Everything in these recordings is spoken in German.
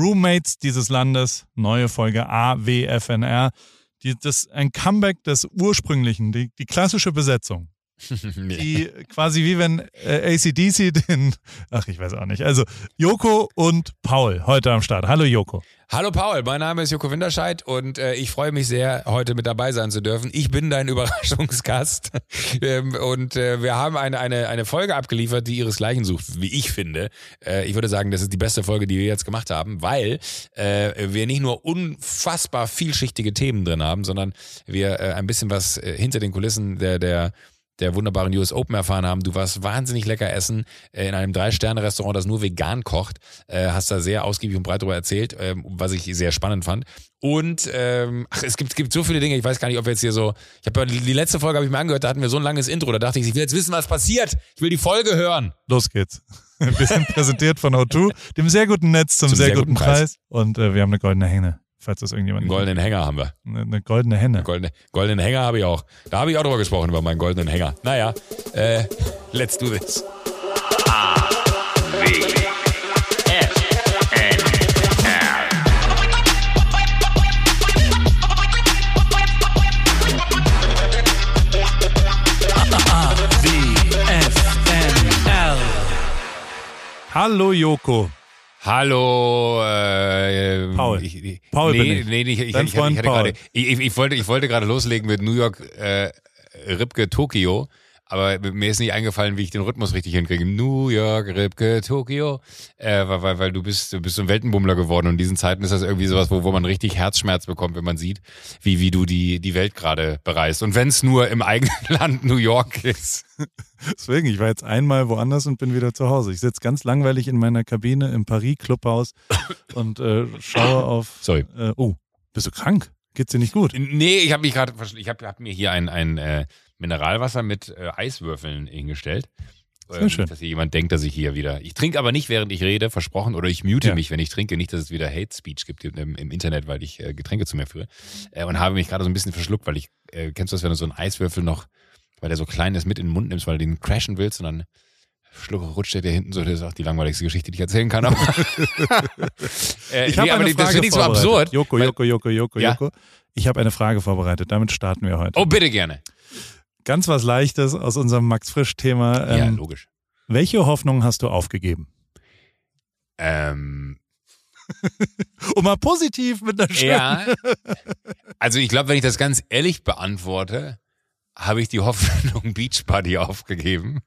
Roommates dieses Landes, neue Folge AWFNR. Die, das ein Comeback des ursprünglichen, die, die klassische Besetzung. Die quasi wie wenn äh, ACDC den, ach ich weiß auch nicht. Also Joko und Paul heute am Start. Hallo Joko. Hallo Paul, mein Name ist Joko Winterscheid und äh, ich freue mich sehr, heute mit dabei sein zu dürfen. Ich bin dein Überraschungsgast ähm, und äh, wir haben eine, eine, eine Folge abgeliefert, die ihresgleichen sucht, wie ich finde. Äh, ich würde sagen, das ist die beste Folge, die wir jetzt gemacht haben, weil äh, wir nicht nur unfassbar vielschichtige Themen drin haben, sondern wir äh, ein bisschen was äh, hinter den Kulissen der, der der wunderbaren US Open erfahren haben. Du warst wahnsinnig lecker essen äh, in einem Drei-Sterne-Restaurant, das nur vegan kocht. Äh, hast da sehr ausgiebig und breit darüber erzählt, ähm, was ich sehr spannend fand. Und ähm, ach, es gibt, gibt so viele Dinge, ich weiß gar nicht, ob wir jetzt hier so. Ich habe die letzte Folge habe ich mir angehört, da hatten wir so ein langes Intro, da dachte ich, ich will jetzt wissen, was passiert. Ich will die Folge hören. Los geht's. Wir sind präsentiert von O2, dem sehr guten Netz zum, zum sehr, sehr, guten, guten Preis. Preis. Und äh, wir haben eine goldene Hänge falls das irgendjemand. Einen goldenen Hänger haben wir. Eine, eine goldene Henne. Eine goldene, goldenen Hänger habe ich auch. Da habe ich auch drüber gesprochen, über meinen goldenen Hänger. Naja, äh, let's do this. A, W, F, N, R. A, W, F, N, L. Hallo Joko. Hallo, äh, Paul. Ich, Paul nee, bin ich. Nee, ich, ich, Dein ich, Freund ich, hatte Paul. Grade, ich, ich, wollte, ich wollte gerade loslegen mit New York, äh, Ripke, Tokio. Aber mir ist nicht eingefallen, wie ich den Rhythmus richtig hinkriege. New York, Ripke, Tokio. Äh, weil, weil du bist, du bist so ein Weltenbummler geworden und in diesen Zeiten ist das irgendwie sowas, wo, wo man richtig Herzschmerz bekommt, wenn man sieht, wie, wie du die, die Welt gerade bereist. Und wenn es nur im eigenen Land New York ist. Deswegen, ich war jetzt einmal woanders und bin wieder zu Hause. Ich sitze ganz langweilig in meiner Kabine im Paris Clubhaus und äh, schaue auf. Sorry. Äh, oh, bist du krank? Geht's dir nicht gut? Nee, ich habe mich gerade, ich habe hab mir hier ein, ein äh, Mineralwasser mit äh, Eiswürfeln hingestellt. Sehr schön. Dass hier jemand denkt, dass ich hier wieder. Ich trinke aber nicht, während ich rede, versprochen, oder ich mute Ja. mich, wenn ich trinke. Nicht, dass es wieder Hate Speech gibt im, im Internet, weil ich äh, Getränke zu mir führe. Äh, und habe mich gerade so ein bisschen verschluckt, weil ich, äh, kennst du das, wenn du so einen Eiswürfel noch, weil der so klein ist, mit in den Mund nimmst, weil du den crashen willst und dann schluck, rutscht der hinten so. Das ist auch die langweiligste Geschichte, die ich erzählen kann. Aber, äh, Ich habe nee, eine das Frage finde ich so vorbereitet. absurd. Joko, Joko, Joko, Joko, Ja? Joko. Ich habe eine Frage vorbereitet. Damit starten wir heute. Oh, bitte gerne. Ganz was Leichtes aus unserem Max Frisch-Thema. ja, Ähm, logisch. welche Hoffnung hast du aufgegeben? Ähm, Um mal positiv mit einer schönen. Ja. Also ich glaube, wenn ich das ganz ehrlich beantworte, habe ich die Hoffnung Beach Party aufgegeben,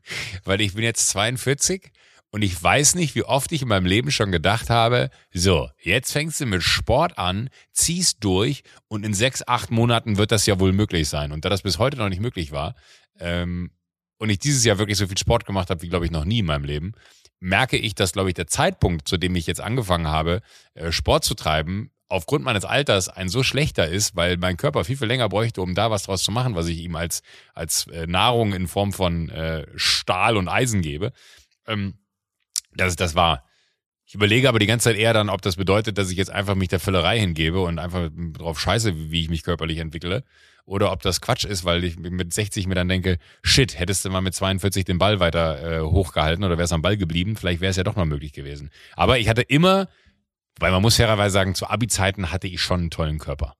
weil ich bin jetzt 42 und ich weiß nicht, wie oft ich in meinem Leben schon gedacht habe, so, jetzt fängst du mit Sport an, ziehst durch und in sechs, acht Monaten wird das ja wohl möglich sein. Und da das bis heute noch nicht möglich war, ähm, und ich dieses Jahr wirklich so viel Sport gemacht habe, wie glaube ich noch nie in meinem Leben, merke ich, dass glaube ich der Zeitpunkt, zu dem ich jetzt angefangen habe, äh, Sport zu treiben, aufgrund meines Alters ein so schlechter ist, weil mein Körper viel, viel länger bräuchte, um da was draus zu machen, was ich ihm als, als äh, Nahrung in Form von äh, Stahl und Eisen gebe. Ähm, das, das war. Ich überlege aber die ganze Zeit eher dann, ob das bedeutet, dass ich jetzt einfach mich der Völlerei hingebe und einfach drauf scheiße, wie ich mich körperlich entwickle. Oder ob das Quatsch ist, weil ich mit 60 mir dann denke, shit, hättest du mal mit 42 den Ball weiter äh, hochgehalten oder wärst am Ball geblieben, vielleicht wäre es ja doch mal möglich gewesen. Aber ich hatte immer, weil man muss fairerweise sagen, zu Abi-Zeiten hatte ich schon einen tollen Körper.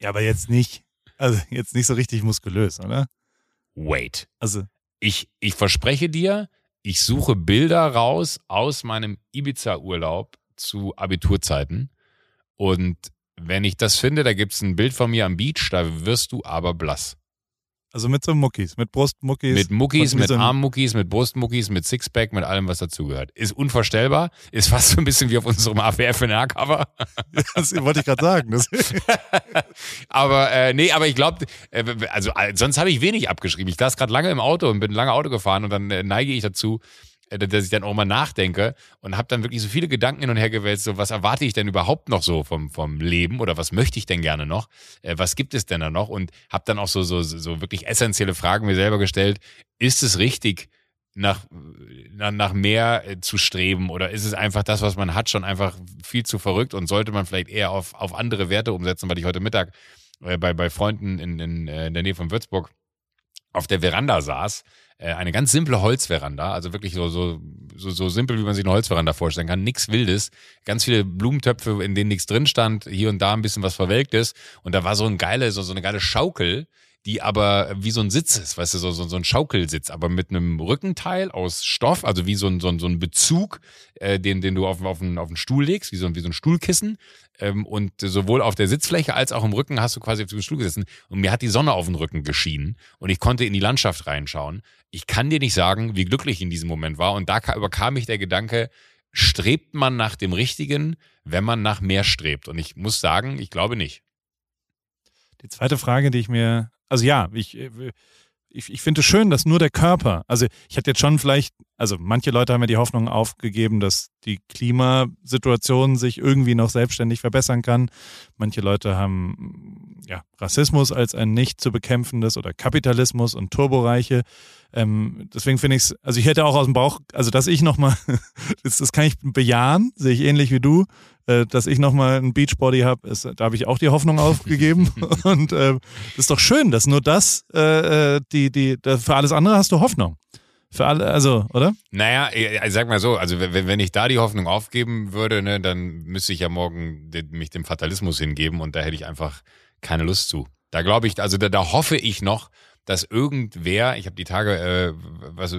Ja, aber jetzt nicht. Also jetzt nicht so richtig muskulös, oder? Wait. Also, Ich, ich verspreche dir, ich suche Bilder raus aus meinem Ibiza-Urlaub zu Abiturzeiten. Und wenn ich das finde, da gibt's ein Bild von mir am Beach, da wirst du aber blass. Also mit so Muckis, mit Brustmuckis. Mit Muckis, mit ein- Armmuckis, mit Brustmuckis, mit Sixpack, mit allem, was dazugehört. Ist unvorstellbar, ist fast so ein bisschen wie auf unserem AWFNR-Cover. Das wollte ich gerade sagen. Aber äh, nee, aber ich glaube, äh, also äh, sonst habe ich wenig abgeschrieben. Ich saß gerade lange im Auto und bin lange Auto gefahren und dann äh, neige ich dazu, dass ich dann auch mal nachdenke und habe dann wirklich so viele Gedanken hin und her gewälzt, so was erwarte ich denn überhaupt noch so vom, vom Leben oder was möchte ich denn gerne noch? Äh, was gibt es denn da noch? Und habe dann auch so, so, so wirklich essentielle Fragen mir selber gestellt. Ist es richtig, nach, nach, mehr äh, zu streben oder ist es einfach das, was man hat, schon einfach viel zu verrückt und sollte man vielleicht eher auf, auf andere Werte umsetzen, weil ich heute Mittag äh, bei, bei Freunden in, in, äh, in der Nähe von Würzburg auf der Veranda saß äh, eine ganz simple Holzveranda, also wirklich so, so, so, so simpel, wie man sich eine Holzveranda vorstellen kann, nichts Wildes, ganz viele Blumentöpfe, in denen nichts drin stand, hier und da ein bisschen was verwelkt ist. Und da war so ein geile, so, so eine geile Schaukel, die aber wie so ein Sitz ist, weißt du, so, so, so ein Schaukelsitz, aber mit einem Rückenteil aus Stoff, also wie so ein, so ein, so ein Bezug, äh, den, den du auf, auf, einen, auf einen Stuhl legst, wie so, ein wie so ein Stuhlkissen. Ähm, und sowohl auf der Sitzfläche als auch im Rücken hast du quasi auf dem Stuhl gesessen. Und mir hat die Sonne auf den Rücken geschienen und ich konnte in die Landschaft reinschauen. Ich kann dir nicht sagen, wie glücklich ich in diesem Moment war. Und da überkam mich der Gedanke, strebt man nach dem Richtigen, wenn man nach mehr strebt? Und ich muss sagen, ich glaube nicht. Die zweite Frage, die ich mir also ja, ich, äh, ich, ich finde es schön, dass nur der Körper, also ich hatte jetzt schon vielleicht, also manche Leute haben ja die Hoffnung aufgegeben, dass die Klimasituation sich irgendwie noch selbstständig verbessern kann. Manche Leute haben ja, Rassismus als ein nicht zu bekämpfendes oder Kapitalismus und Turboreiche. Ähm, deswegen finde ich es, also ich hätte auch aus dem Bauch, also dass ich nochmal, das, das kann ich bejahen, sehe ich ähnlich wie du, äh, dass ich nochmal ein Beachbody habe, da habe ich auch die Hoffnung aufgegeben. und äh, ist doch schön, dass nur das, äh, äh die, die, für alles andere hast du Hoffnung. Für alle, also, oder? Naja, ich sag mal so, also wenn, wenn ich da die Hoffnung aufgeben würde, ne, dann müsste ich ja morgen mich dem Fatalismus hingeben und da hätte ich einfach keine Lust zu. Da glaube ich, also da, da hoffe ich noch, dass irgendwer, ich habe die Tage, äh, was,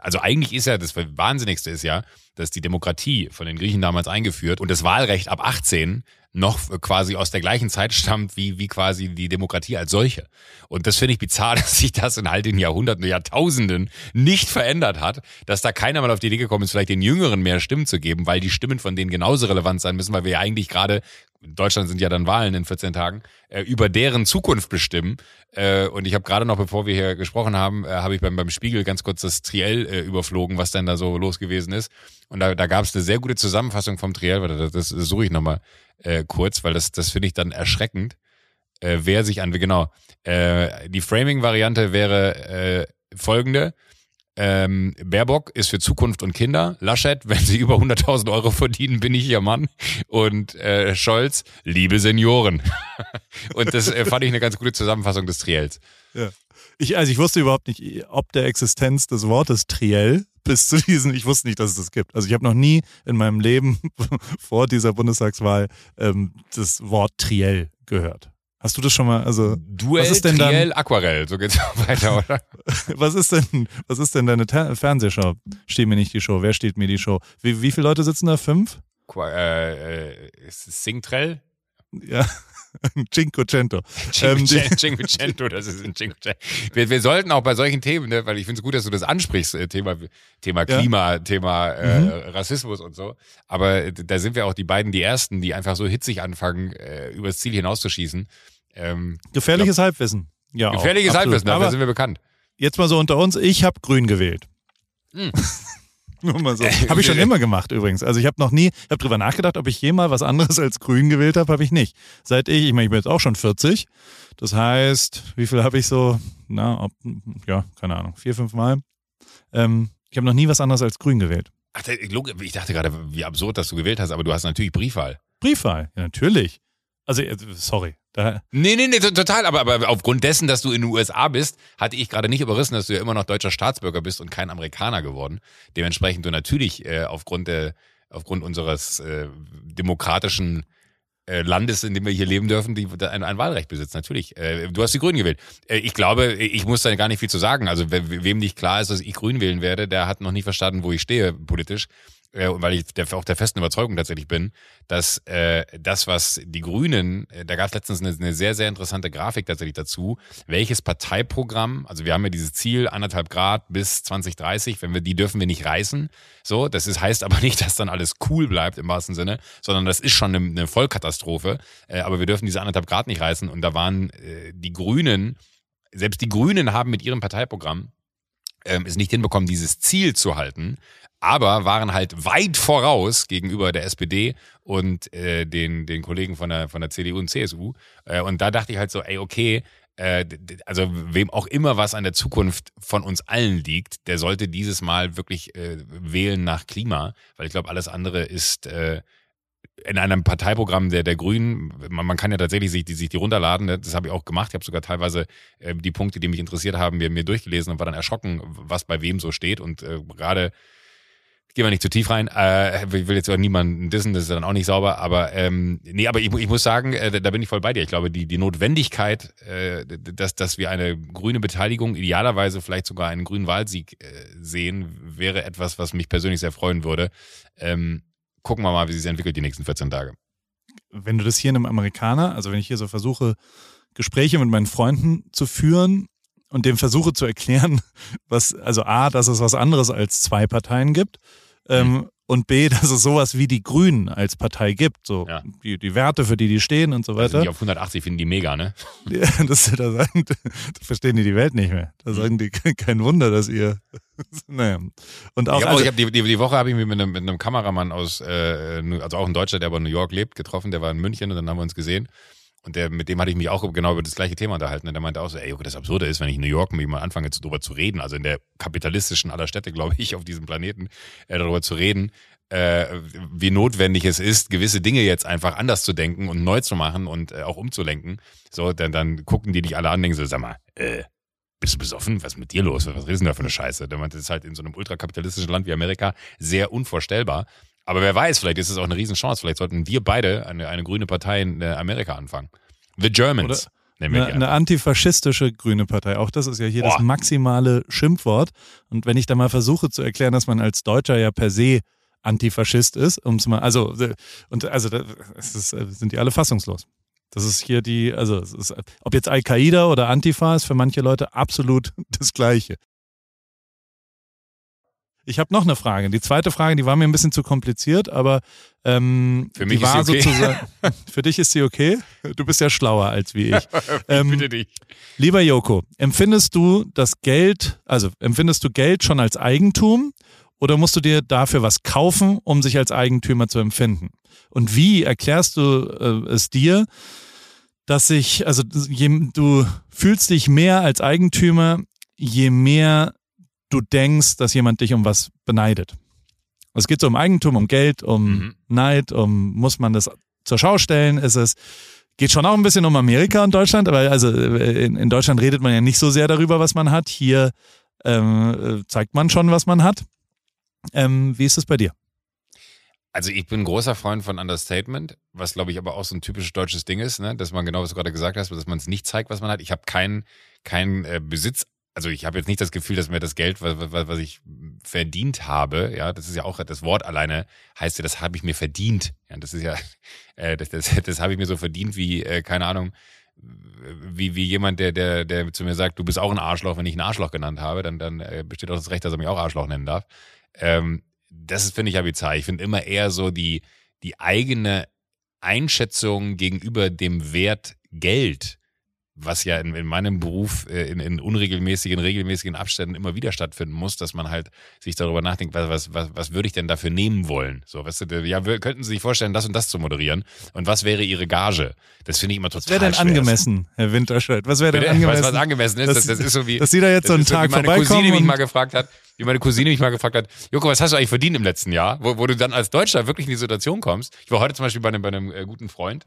also eigentlich ist ja das Wahnsinnigste ist ja, dass die Demokratie von den Griechen damals eingeführt und das Wahlrecht ab 18 noch quasi aus der gleichen Zeit stammt wie, wie quasi die Demokratie als solche. Und das finde ich bizarr, dass sich das in all den Jahrhunderten, Jahrtausenden nicht verändert hat, dass da keiner mal auf die Idee gekommen ist, vielleicht den Jüngeren mehr Stimmen zu geben, weil die Stimmen von denen genauso relevant sein müssen, weil wir ja eigentlich gerade in Deutschland sind ja dann Wahlen in 14 Tagen, äh, über deren Zukunft bestimmen. Äh, und ich habe gerade noch, bevor wir hier gesprochen haben, äh, habe ich beim, beim Spiegel ganz kurz das Triell äh, überflogen, was denn da so los gewesen ist. Und da, da gab es eine sehr gute Zusammenfassung vom Triell, das, das suche ich nochmal äh, kurz, weil das, das finde ich dann erschreckend, äh, wer sich an, genau, äh, die Framing-Variante wäre äh, folgende. Ähm, Baerbock ist für Zukunft und Kinder. Laschet, wenn sie über 100.000 Euro verdienen, bin ich ihr Mann. Und äh, Scholz, liebe Senioren. und das äh, fand ich eine ganz gute Zusammenfassung des Triels. Ja. Ich, also ich wusste überhaupt nicht, ob der Existenz des Wortes Triell bis zu diesen, ich wusste nicht, dass es das gibt. Also ich habe noch nie in meinem Leben vor dieser Bundestagswahl ähm, das Wort Triell gehört. Hast du das schon mal? Also Duell, was ist denn Triell, dann, Aquarell, so geht's auch weiter, oder? was ist denn, was ist denn deine Ta Fernsehshow? Steht mir nicht die Show. Wer steht mir die Show? Wie, wie viele Leute sitzen da? Fünf? Qua, äh, äh, Singtrell? Ja. Cinquecento. Cinquecento, ähm, das ist ein Cinquecento. Wir, wir sollten auch bei solchen Themen, ne, weil ich finde es gut, dass du das ansprichst, äh, Thema, Thema Klima, ja. Thema äh, mhm. Rassismus und so. Aber da sind wir auch die beiden die Ersten, die einfach so hitzig anfangen, äh, übers Ziel hinauszuschießen. Ähm, Gefährliches glaub, Halbwissen. Ja, gefährliches auch, Halbwissen, dafür sind wir bekannt. Jetzt mal so unter uns, ich habe grün gewählt. Mhm. Nur mal so. habe ich schon immer gemacht übrigens. Also ich habe noch nie, ich habe drüber nachgedacht, ob ich jemals was anderes als grün gewählt habe, habe ich nicht. Seit ich, ich meine, ich bin jetzt auch schon 40. Das heißt, wie viel habe ich so? Na, ob, ja, keine Ahnung, vier, fünf Mal. Ähm, ich habe noch nie was anderes als grün gewählt. Ach, ich dachte gerade, wie absurd, dass du gewählt hast, aber du hast natürlich Briefwahl. Briefwahl, ja, natürlich. Also, äh, sorry. Da nee, nee, nee, total. Aber, aber aufgrund dessen, dass du in den USA bist, hatte ich gerade nicht überrissen, dass du ja immer noch deutscher Staatsbürger bist und kein Amerikaner geworden. Dementsprechend du natürlich äh, aufgrund der, aufgrund unseres äh, demokratischen äh, Landes, in dem wir hier leben dürfen, die ein, ein Wahlrecht besitzt. Natürlich. Äh, du hast die Grünen gewählt. Äh, ich glaube, ich muss da gar nicht viel zu sagen. Also we wem nicht klar ist, dass ich Grün wählen werde, der hat noch nicht verstanden, wo ich stehe politisch äh, weil ich der, auch der festen Überzeugung tatsächlich bin, dass äh, das, was die Grünen, äh, da gab es letztens eine, eine sehr, sehr interessante Grafik tatsächlich dazu, welches Parteiprogramm, also wir haben ja dieses Ziel, anderthalb Grad bis 2030, wenn wir, die dürfen wir nicht reißen. So, das ist, heißt aber nicht, dass dann alles cool bleibt im wahrsten Sinne, sondern das ist schon eine, eine Vollkatastrophe. Äh, aber wir dürfen diese anderthalb Grad nicht reißen. Und da waren äh, die Grünen, selbst die Grünen haben mit ihrem Parteiprogramm ähm, es nicht hinbekommen, dieses Ziel zu halten aber waren halt weit voraus gegenüber der SPD und äh, den, den Kollegen von der, von der CDU und CSU. Äh, und da dachte ich halt so, ey, okay, äh, also wem auch immer was an der Zukunft von uns allen liegt, der sollte dieses Mal wirklich äh, wählen nach Klima, weil ich glaube, alles andere ist, äh, in einem Parteiprogramm der, der Grünen, man, man kann ja tatsächlich sich die, sich die runterladen, ne? das habe ich auch gemacht. Ich habe sogar teilweise äh, die Punkte, die mich interessiert haben, mir, mir durchgelesen und war dann erschrocken, was bei wem so steht. Und äh, gerade gehen wir nicht zu tief rein. Äh, ich will jetzt auch niemanden dissen, das ist dann auch nicht sauber. Aber ähm, nee, aber ich, ich muss sagen, äh, da bin ich voll bei dir. Ich glaube, die, die Notwendigkeit, äh, dass, dass wir eine grüne Beteiligung, idealerweise vielleicht sogar einen grünen Wahlsieg äh, sehen, wäre etwas, was mich persönlich sehr freuen würde. Ähm, gucken wir mal, wie sich entwickelt die nächsten 14 Tage. Wenn du das hier in einem Amerikaner, also wenn ich hier so versuche, Gespräche mit meinen Freunden zu führen und dem versuche zu erklären, was, also A, dass es was anderes als zwei Parteien gibt ähm. Und B, dass es sowas wie die Grünen als Partei gibt, so ja. die, die Werte, für die die stehen und so weiter. Also die auf 180 finden die mega, ne? Ja, das, da, sagen, da verstehen die die Welt nicht mehr. Da mhm. sagen die, kein Wunder, dass ihr, naja. Und auch, ich habe also, hab die, die, die Woche habe ich mich mit einem, mit einem Kameramann aus, äh, also auch ein Deutscher, der aber in New York lebt, getroffen, der war in München und dann haben wir uns gesehen. Und der, mit dem hatte ich mich auch genau über das gleiche Thema unterhalten. Und der meinte auch so, ey, das Absurde ist, wenn ich in New York mit jemandem anfange, darüber zu reden, also in der kapitalistischen aller Städte, glaube ich, auf diesem Planeten, äh, darüber zu reden, äh, wie notwendig es ist, gewisse Dinge jetzt einfach anders zu denken und neu zu machen und äh, auch umzulenken. So, dann, dann gucken die dich alle an und denken so, sag mal, äh, bist du besoffen? Was ist mit dir los? Was ist denn da für eine Scheiße? Der meinte, das ist halt in so einem ultrakapitalistischen Land wie Amerika sehr unvorstellbar. Aber wer weiß, vielleicht ist es auch eine Riesenchance. Vielleicht sollten wir beide eine, eine grüne Partei in äh, Amerika anfangen. The Germans. Eine, eine, antifaschistische grüne Partei. Auch das ist ja hier Boah. das maximale Schimpfwort. Und wenn ich da mal versuche zu erklären, dass man als Deutscher ja per se Antifaschist ist, um es mal, also, äh, und also, das ist, äh, sind die alle fassungslos. Das ist hier die, also, ist, ob jetzt Al-Qaida oder Antifa ist für manche Leute absolut das Gleiche. Ich habe noch eine Frage. Die zweite Frage, die war mir ein bisschen zu kompliziert, aber ähm, für mich die war ist sie okay. sozusagen. für dich ist sie okay. Du bist ja schlauer als wie ich. ähm, Bitte dich. Lieber Joko, empfindest du das Geld, also empfindest du Geld schon als Eigentum oder musst du dir dafür was kaufen, um sich als Eigentümer zu empfinden? Und wie erklärst du äh, es dir, dass sich, also je, du fühlst dich mehr als Eigentümer, je mehr du denkst, dass jemand dich um was beneidet. Es geht so um Eigentum, um Geld, um mhm. Neid, um muss man das zur Schau stellen, ist es geht schon auch ein bisschen um Amerika und Deutschland, aber also äh, in, in Deutschland redet man ja nicht so sehr darüber, was man hat. Hier ähm, zeigt man schon, was man hat. Ähm, wie ist es bei dir? Also ich bin großer Freund von Understatement, was glaube ich aber auch so ein typisches deutsches Ding ist, ne? dass man genau, was du gerade gesagt hast, dass man es nicht zeigt, was man hat. Ich habe keinen kein, äh, Besitz also ich habe jetzt nicht das Gefühl, dass mir das Geld, was, was, was ich verdient habe, ja, das ist ja auch das Wort alleine, heißt ja, das habe ich mir verdient. Ja, das ist ja, äh, das, das, das habe ich mir so verdient wie, äh, keine Ahnung, wie, wie jemand, der, der, der zu mir sagt, du bist auch ein Arschloch, wenn ich ein Arschloch genannt habe, dann, dann äh, besteht auch das Recht, dass er mich auch Arschloch nennen darf. Ähm, das finde ich ja bizarr. Ich finde immer eher so die, die eigene Einschätzung gegenüber dem Wert Geld was ja in, in meinem Beruf äh, in, in unregelmäßigen, regelmäßigen Abständen immer wieder stattfinden muss, dass man halt sich darüber nachdenkt, was, was, was, was würde ich denn dafür nehmen wollen? So, weißt du, ja, könnten Sie sich vorstellen, das und das zu moderieren? Und was wäre Ihre Gage? Das finde ich immer total Was wäre denn schwer. angemessen, Herr Winterscheid? Was wäre denn angemessen? Weißt, was angemessen ist? Das, das, das ist so wie, dass Sie da jetzt so einen Tag meine Cousine mich mal gefragt hat, wie meine Cousine mich mal gefragt hat, Joko, was hast du eigentlich verdient im letzten Jahr? Wo, wo du dann als Deutscher wirklich in die Situation kommst. Ich war heute zum Beispiel bei einem, bei einem äh, guten Freund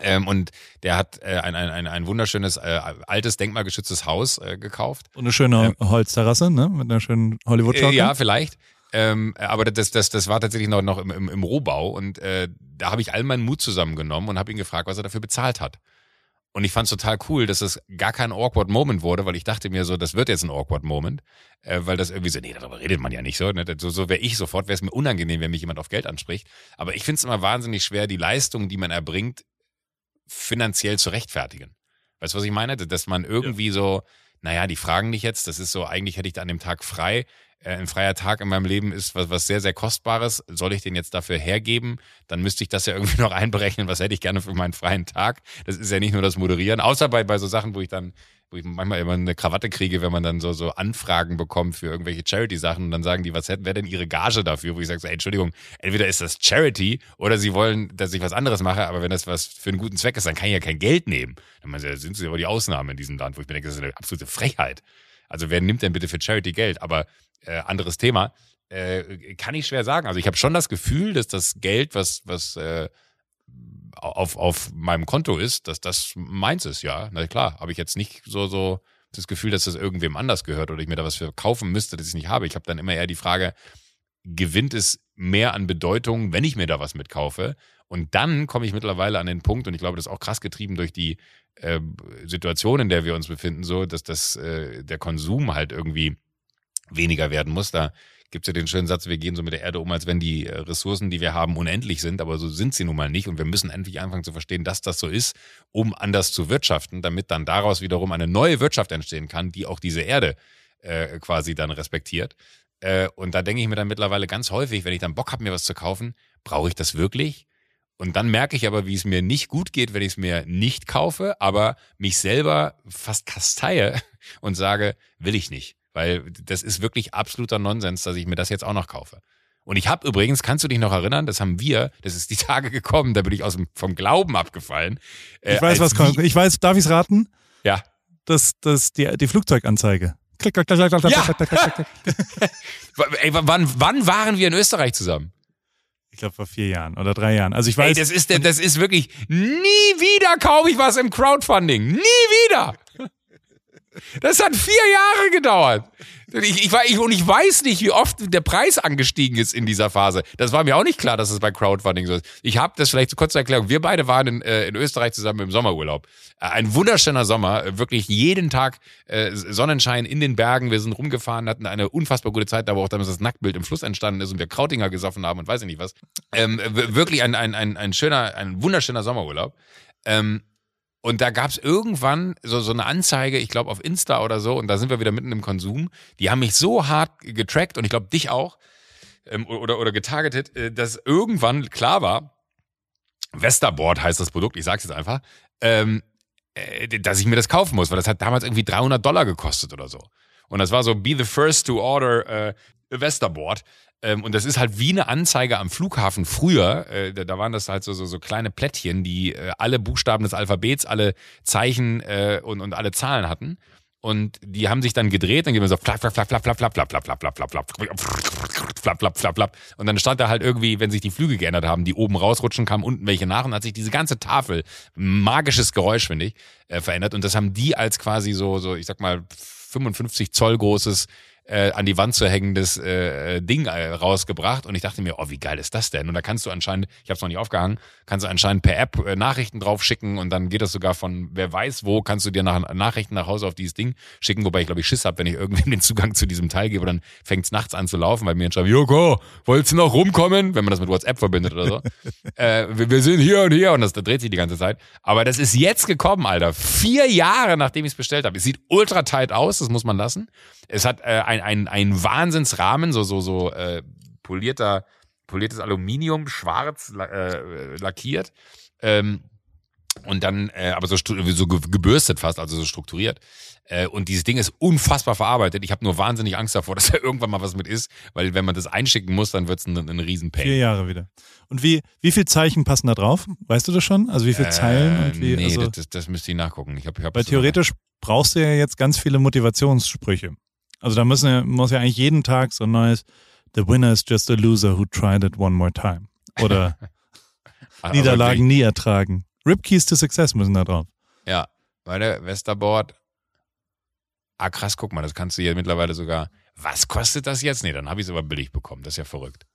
ähm, und der hat äh, ein, ein, ein wunderschönes, äh, altes, denkmalgeschütztes Haus äh, gekauft. Und eine schöne ähm, Holzterrasse, ne? Mit einer schönen hollywood äh, Ja, vielleicht. Ähm, aber das, das, das war tatsächlich noch, noch im, im, im Rohbau und äh, da habe ich all meinen Mut zusammengenommen und habe ihn gefragt, was er dafür bezahlt hat. Und ich fand es total cool, dass es gar kein awkward Moment wurde, weil ich dachte mir so, das wird jetzt ein awkward Moment, äh, weil das irgendwie so, nee, darüber redet man ja nicht so. Ne? So, so wäre ich sofort, wäre es mir unangenehm, wenn mich jemand auf Geld anspricht. Aber ich finde es immer wahnsinnig schwer, die Leistung, die man erbringt, finanziell zu rechtfertigen. Weißt du, was ich meine? Dass man irgendwie ja. so, naja, die fragen dich jetzt, das ist so, eigentlich hätte ich da an dem Tag frei. Äh, ein freier Tag in meinem Leben ist was, was sehr, sehr Kostbares. Soll ich den jetzt dafür hergeben? Dann müsste ich das ja irgendwie noch einberechnen. Was hätte ich gerne für meinen freien Tag? Das ist ja nicht nur das Moderieren, außer bei, bei so Sachen, wo ich dann wo ich manchmal immer eine Krawatte kriege, wenn man dann so, so Anfragen bekommt für irgendwelche Charity-Sachen und dann sagen die, was hätten wäre denn ihre Gage dafür? Wo ich sage, so, ey, Entschuldigung, entweder ist das Charity oder sie wollen, dass ich was anderes mache, aber wenn das was für einen guten Zweck ist, dann kann ich ja kein Geld nehmen. Dann meinen sie, sind sie aber die Ausnahme in diesem Land, wo ich mir denke, das ist eine absolute Frechheit. Also wer nimmt denn bitte für Charity Geld? Aber äh, anderes Thema. Äh, kann ich schwer sagen. Also ich habe schon das Gefühl, dass das Geld, was, was äh, auf, auf meinem Konto ist, dass das meins ist, ja. Na klar, habe ich jetzt nicht so, so das Gefühl, dass das irgendwem anders gehört oder ich mir da was für kaufen müsste, das ich nicht habe. Ich habe dann immer eher die Frage, gewinnt es mehr an Bedeutung, wenn ich mir da was mitkaufe? Und dann komme ich mittlerweile an den Punkt, und ich glaube, das ist auch krass getrieben durch die äh, Situation, in der wir uns befinden, so, dass das, äh, der Konsum halt irgendwie weniger werden muss. Da gibt es ja den schönen Satz, wir gehen so mit der Erde um, als wenn die äh, Ressourcen, die wir haben, unendlich sind, aber so sind sie nun mal nicht. Und wir müssen endlich anfangen zu verstehen, dass das so ist, um anders zu wirtschaften, damit dann daraus wiederum eine neue Wirtschaft entstehen kann, die auch diese Erde äh, quasi dann respektiert. Äh, und da denke ich mir dann mittlerweile ganz häufig, wenn ich dann Bock habe, mir was zu kaufen, brauche ich das wirklich? Und dann merke ich aber, wie es mir nicht gut geht, wenn ich es mir nicht kaufe, aber mich selber fast kasteie und sage, will ich nicht. Weil das ist wirklich absoluter Nonsens, dass ich mir das jetzt auch noch kaufe. Und ich habe übrigens, kannst du dich noch erinnern, das haben wir, das ist die Tage gekommen, da bin ich aus dem, vom Glauben abgefallen. Äh, ich weiß, was kommt. Ich weiß, darf ich es raten? Ja. Das, das, die, die Flugzeuganzeige. Klick, klick, klick, klick, ja. klick, klick, klick. Ey, wann, wann waren wir in Österreich zusammen? Ich glaube vor vier Jahren oder drei Jahren. Also ich weiß. Ey, das ist, das ist wirklich nie wieder kaufe ich was im Crowdfunding. Nie wieder. Das hat vier Jahre gedauert. Ich, ich, ich, und ich weiß nicht, wie oft der Preis angestiegen ist in dieser Phase. Das war mir auch nicht klar, dass es bei Crowdfunding so ist. Ich habe das vielleicht kurz zur Erklärung. Wir beide waren in, äh, in Österreich zusammen im Sommerurlaub. Äh, ein wunderschöner Sommer, äh, wirklich jeden Tag äh, Sonnenschein in den Bergen. Wir sind rumgefahren, hatten eine unfassbar gute Zeit, wo auch damals das Nacktbild im Fluss entstanden ist und wir Krautinger gesoffen haben und weiß ich nicht was. Ähm, wirklich ein, ein, ein, ein schöner, ein wunderschöner Sommerurlaub. Ähm, und da gab es irgendwann so, so eine Anzeige, ich glaube auf Insta oder so, und da sind wir wieder mitten im Konsum. Die haben mich so hart getrackt und ich glaube dich auch ähm, oder, oder getargetet, äh, dass irgendwann klar war, Westerboard heißt das Produkt, ich sag's jetzt einfach, ähm, äh, dass ich mir das kaufen muss, weil das hat damals irgendwie 300 Dollar gekostet oder so. Und das war so, be the first to order äh, Westerboard. Ähm, und das ist halt wie eine Anzeige am Flughafen früher. Äh, da, da, waren das halt so, so, so kleine Plättchen, die äh, alle Buchstaben des Alphabets, alle Zeichen äh, und, und alle Zahlen hatten. Und die haben sich dann gedreht, dann gehen wir so flap, flap, flap, flap, flap, flap, flap, flap, flap, flap, flap, flap, flap, flap, flap, flap. Und dann stand da halt irgendwie, wenn sich die Flüge geändert haben, die oben rausrutschen, kamen unten welche nach und hat sich diese ganze Tafel, magisches Geräusch, finde ich, äh, verändert. Und das haben die als quasi so, so, ich sag mal, 55 Zoll großes äh, an die Wand zu hängendes äh, Ding äh, rausgebracht und ich dachte mir, oh, wie geil ist das denn? Und da kannst du anscheinend, ich habe es noch nicht aufgehangen, kannst du anscheinend per App äh, Nachrichten drauf schicken und dann geht das sogar von wer weiß wo, kannst du dir nach, Nachrichten nach Hause auf dieses Ding schicken, wobei ich glaube ich Schiss habe, wenn ich irgendwem den Zugang zu diesem Teil gebe, dann fängt es nachts an zu laufen, weil mir schreiben, Joko, wolltest du noch rumkommen? Wenn man das mit WhatsApp verbindet oder so. äh, wir, wir, sind hier und hier und das, das dreht sich die ganze Zeit. Aber das ist jetzt gekommen, Alter. Vier Jahre, nachdem ich es bestellt habe. Es sieht ultra tight aus, das muss man lassen. Es hat äh, ein, ein, ein Wahnsinnsrahmen, so, so, so äh, polierter, poliertes Aluminium, schwarz äh, lackiert. Ähm, und dann, äh, aber so, so gebürstet fast, also so strukturiert. Äh, und dieses Ding ist unfassbar verarbeitet. Ich habe nur wahnsinnig Angst davor, dass da irgendwann mal was mit ist, weil wenn man das einschicken muss, dann wird es ein, ein Riesenpain. Vier Jahre wieder. Und wie, wie viele Zeichen passen da drauf? Weißt du das schon? Also wie viele äh, Zeilen? Und wie, nee, also, das, das müsste ich nachgucken. Ich hab, ich hab weil theoretisch brauchst du ja jetzt ganz viele Motivationssprüche. Also da müssen, muss ja eigentlich jeden Tag so ein neues The winner is just a loser who tried it one more time. Oder Niederlagen nie ertragen. Rip Keys to Success müssen da drauf. Ja, weil der Westerboard. Ah, krass, guck mal, das kannst du hier mittlerweile sogar. Was kostet das jetzt? Nee, dann habe ich es aber billig bekommen. Das ist ja verrückt.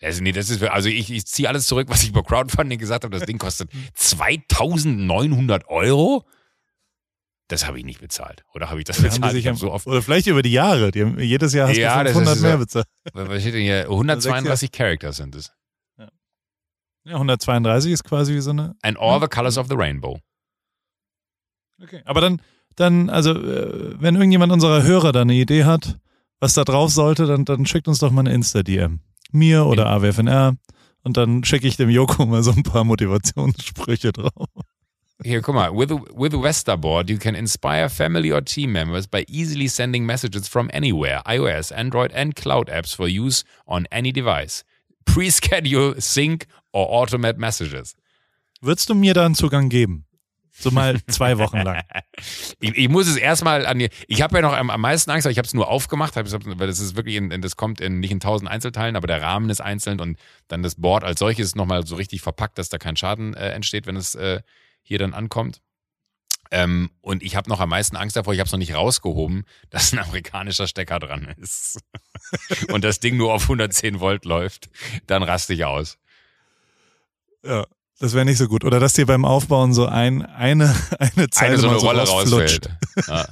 Also, nee, das ist, also ich, ich ziehe alles zurück, was ich über Crowdfunding gesagt habe. Das Ding kostet 2900 Euro das habe ich nicht bezahlt. Oder habe ich das oder bezahlt? Ich so oft oder vielleicht über die Jahre. Die haben, jedes Jahr hast ja, du 500 mehr bezahlt. Was steht denn hier? 132 Characters sind es. Ja. ja, 132 ist quasi wie so eine. And all ja. the colors of the rainbow. Okay, aber dann, dann, also, äh, wenn irgendjemand unserer Hörer da eine Idee hat, was da drauf sollte, dann, dann schickt uns doch mal eine Insta-DM. Mir oder AWFNR. Und dann schicke ich dem Joko mal so ein paar Motivationssprüche drauf. Here, guck mal. With, with Westerboard, you can inspire family or team members by easily sending messages from anywhere, iOS, Android, and cloud apps for use on any device. Pre-schedule, sync or automate messages. Würdest du mir da einen Zugang geben? So mal zwei Wochen lang. ich, ich muss es erstmal an die. Ich habe ja noch am, am meisten Angst, weil ich habe es nur aufgemacht, weil das ist wirklich, in, das kommt in, nicht in tausend Einzelteilen, aber der Rahmen ist einzeln und dann das Board als solches nochmal so richtig verpackt, dass da kein Schaden äh, entsteht, wenn es äh, hier dann ankommt. Ähm, und ich habe noch am meisten Angst davor, ich habe es noch nicht rausgehoben, dass ein amerikanischer Stecker dran ist. und das Ding nur auf 110 Volt läuft. Dann raste ich aus. Ja, das wäre nicht so gut. Oder dass dir beim Aufbauen so ein, eine, eine Zeile eine so eine so Rolle rausfällt. Ja.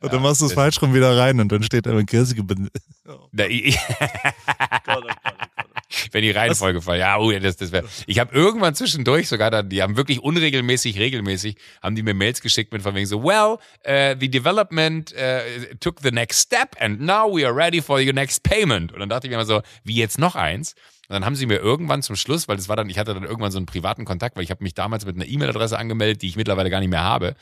Und dann machst du es falsch rum wieder rein und dann steht da ein Kirche. Oh. Wenn die Reihenfolge fallen. Ja, oh, das, das wäre. Ich habe irgendwann zwischendurch sogar dann, die haben wirklich unregelmäßig, regelmäßig, haben die mir Mails geschickt mit von wegen so, well, uh, the development uh, took the next step and now we are ready for your next payment. Und dann dachte ich mir immer so, wie jetzt noch eins? Und dann haben sie mir irgendwann zum Schluss, weil das war dann, ich hatte dann irgendwann so einen privaten Kontakt, weil ich habe mich damals mit einer E-Mail-Adresse angemeldet, die ich mittlerweile gar nicht mehr habe.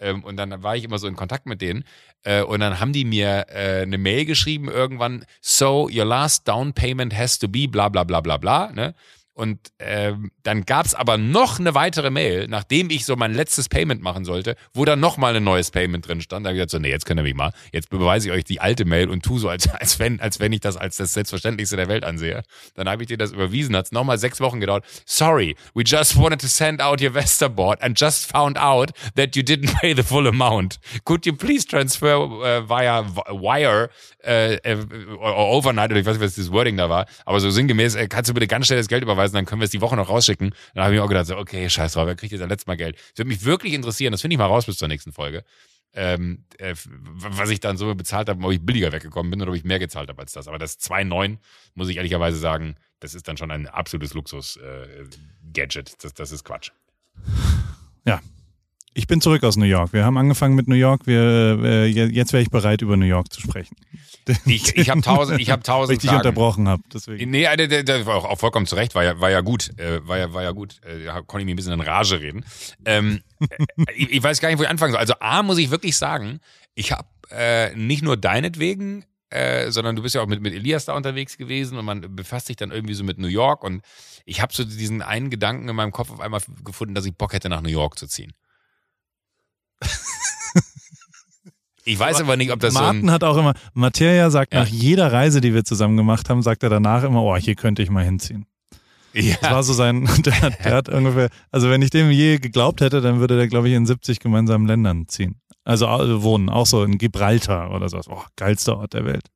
Ähm, und dann war ich immer so in Kontakt mit denen. Äh, und dann haben die mir äh, eine Mail geschrieben irgendwann, so your last down payment has to be bla bla bla bla bla. Ne? Und ähm, dann gab's aber noch eine weitere Mail, nachdem ich so mein letztes Payment machen sollte, wo dann nochmal ein neues Payment drin stand. Da habe ich gesagt, so, nee, jetzt könnt ihr mich mal. Jetzt beweise ich euch die alte Mail und tu so, als, als, wenn, als wenn ich das als das Selbstverständlichste der Welt ansehe. Dann habe ich dir das überwiesen, hat's nochmal sechs Wochen gedauert. Sorry, we just wanted to send out your Westerboard and just found out that you didn't pay the full amount. Could you please transfer uh, via wire äh, äh, overnight, oder ich weiß nicht, was das Wording da war, aber so sinngemäß, kannst du bitte ganz schnell das Geld überweisen, dann können wir es die Woche noch rausschicken. Dann habe ich mir auch gedacht, so, okay, scheiß drauf, wer kriegt jetzt das letzte Mal Geld? Das würde mich wirklich interessieren, das finde ich mal raus bis zur nächsten Folge. Ähm, äh, was ich dann so bezahlt habe, ob ich billiger weggekommen bin oder ob ich mehr gezahlt habe als das. Aber das 2,9, muss ich ehrlicherweise sagen, das ist dann schon ein absolutes Luxus-Gadget. Äh, das, das ist Quatsch. Ja, ich bin zurück aus New York. Wir haben angefangen mit New York. Wir, äh, jetzt wäre ich bereit, über New York zu sprechen. Ich, ich habe tausend, ich habe tausend. Weil ich dich unterbrochen habe. Deswegen. Nee, der, der, der war auch, vollkommen zurecht. War ja, war ja gut. Äh, war ja, war ja gut. Äh, konnte ich mir ein bisschen in Rage reden. Ähm, äh, ich, ich, weiß gar nicht, wo ich anfangen soll. Also A muss ich wirklich sagen, ich habe äh, nicht nur deinetwegen äh, sondern du bist ja auch mit, mit Elias da unterwegs gewesen und man befasst sich dann irgendwie so mit New York und ich habe so diesen einen Gedanken in meinem Kopf auf einmal gefunden, dass ich Bock hätte, nach New York zu ziehen. Ich weiß aber, aber, nicht, ob das Martin so ein hat auch immer, Materia sagt ja. nach jeder Reise, die wir zusammen gemacht haben, sagt er danach immer, oh, hier könnte ich mal hinziehen. Ja. Das war so sein, der hat, der hat ungefähr, also wenn ich dem je geglaubt hätte, dann würde der, glaube ich, in 70 gemeinsamen Ländern ziehen. Also wohnen, auch so in Gibraltar oder so. Oh, geilster Ort der Welt.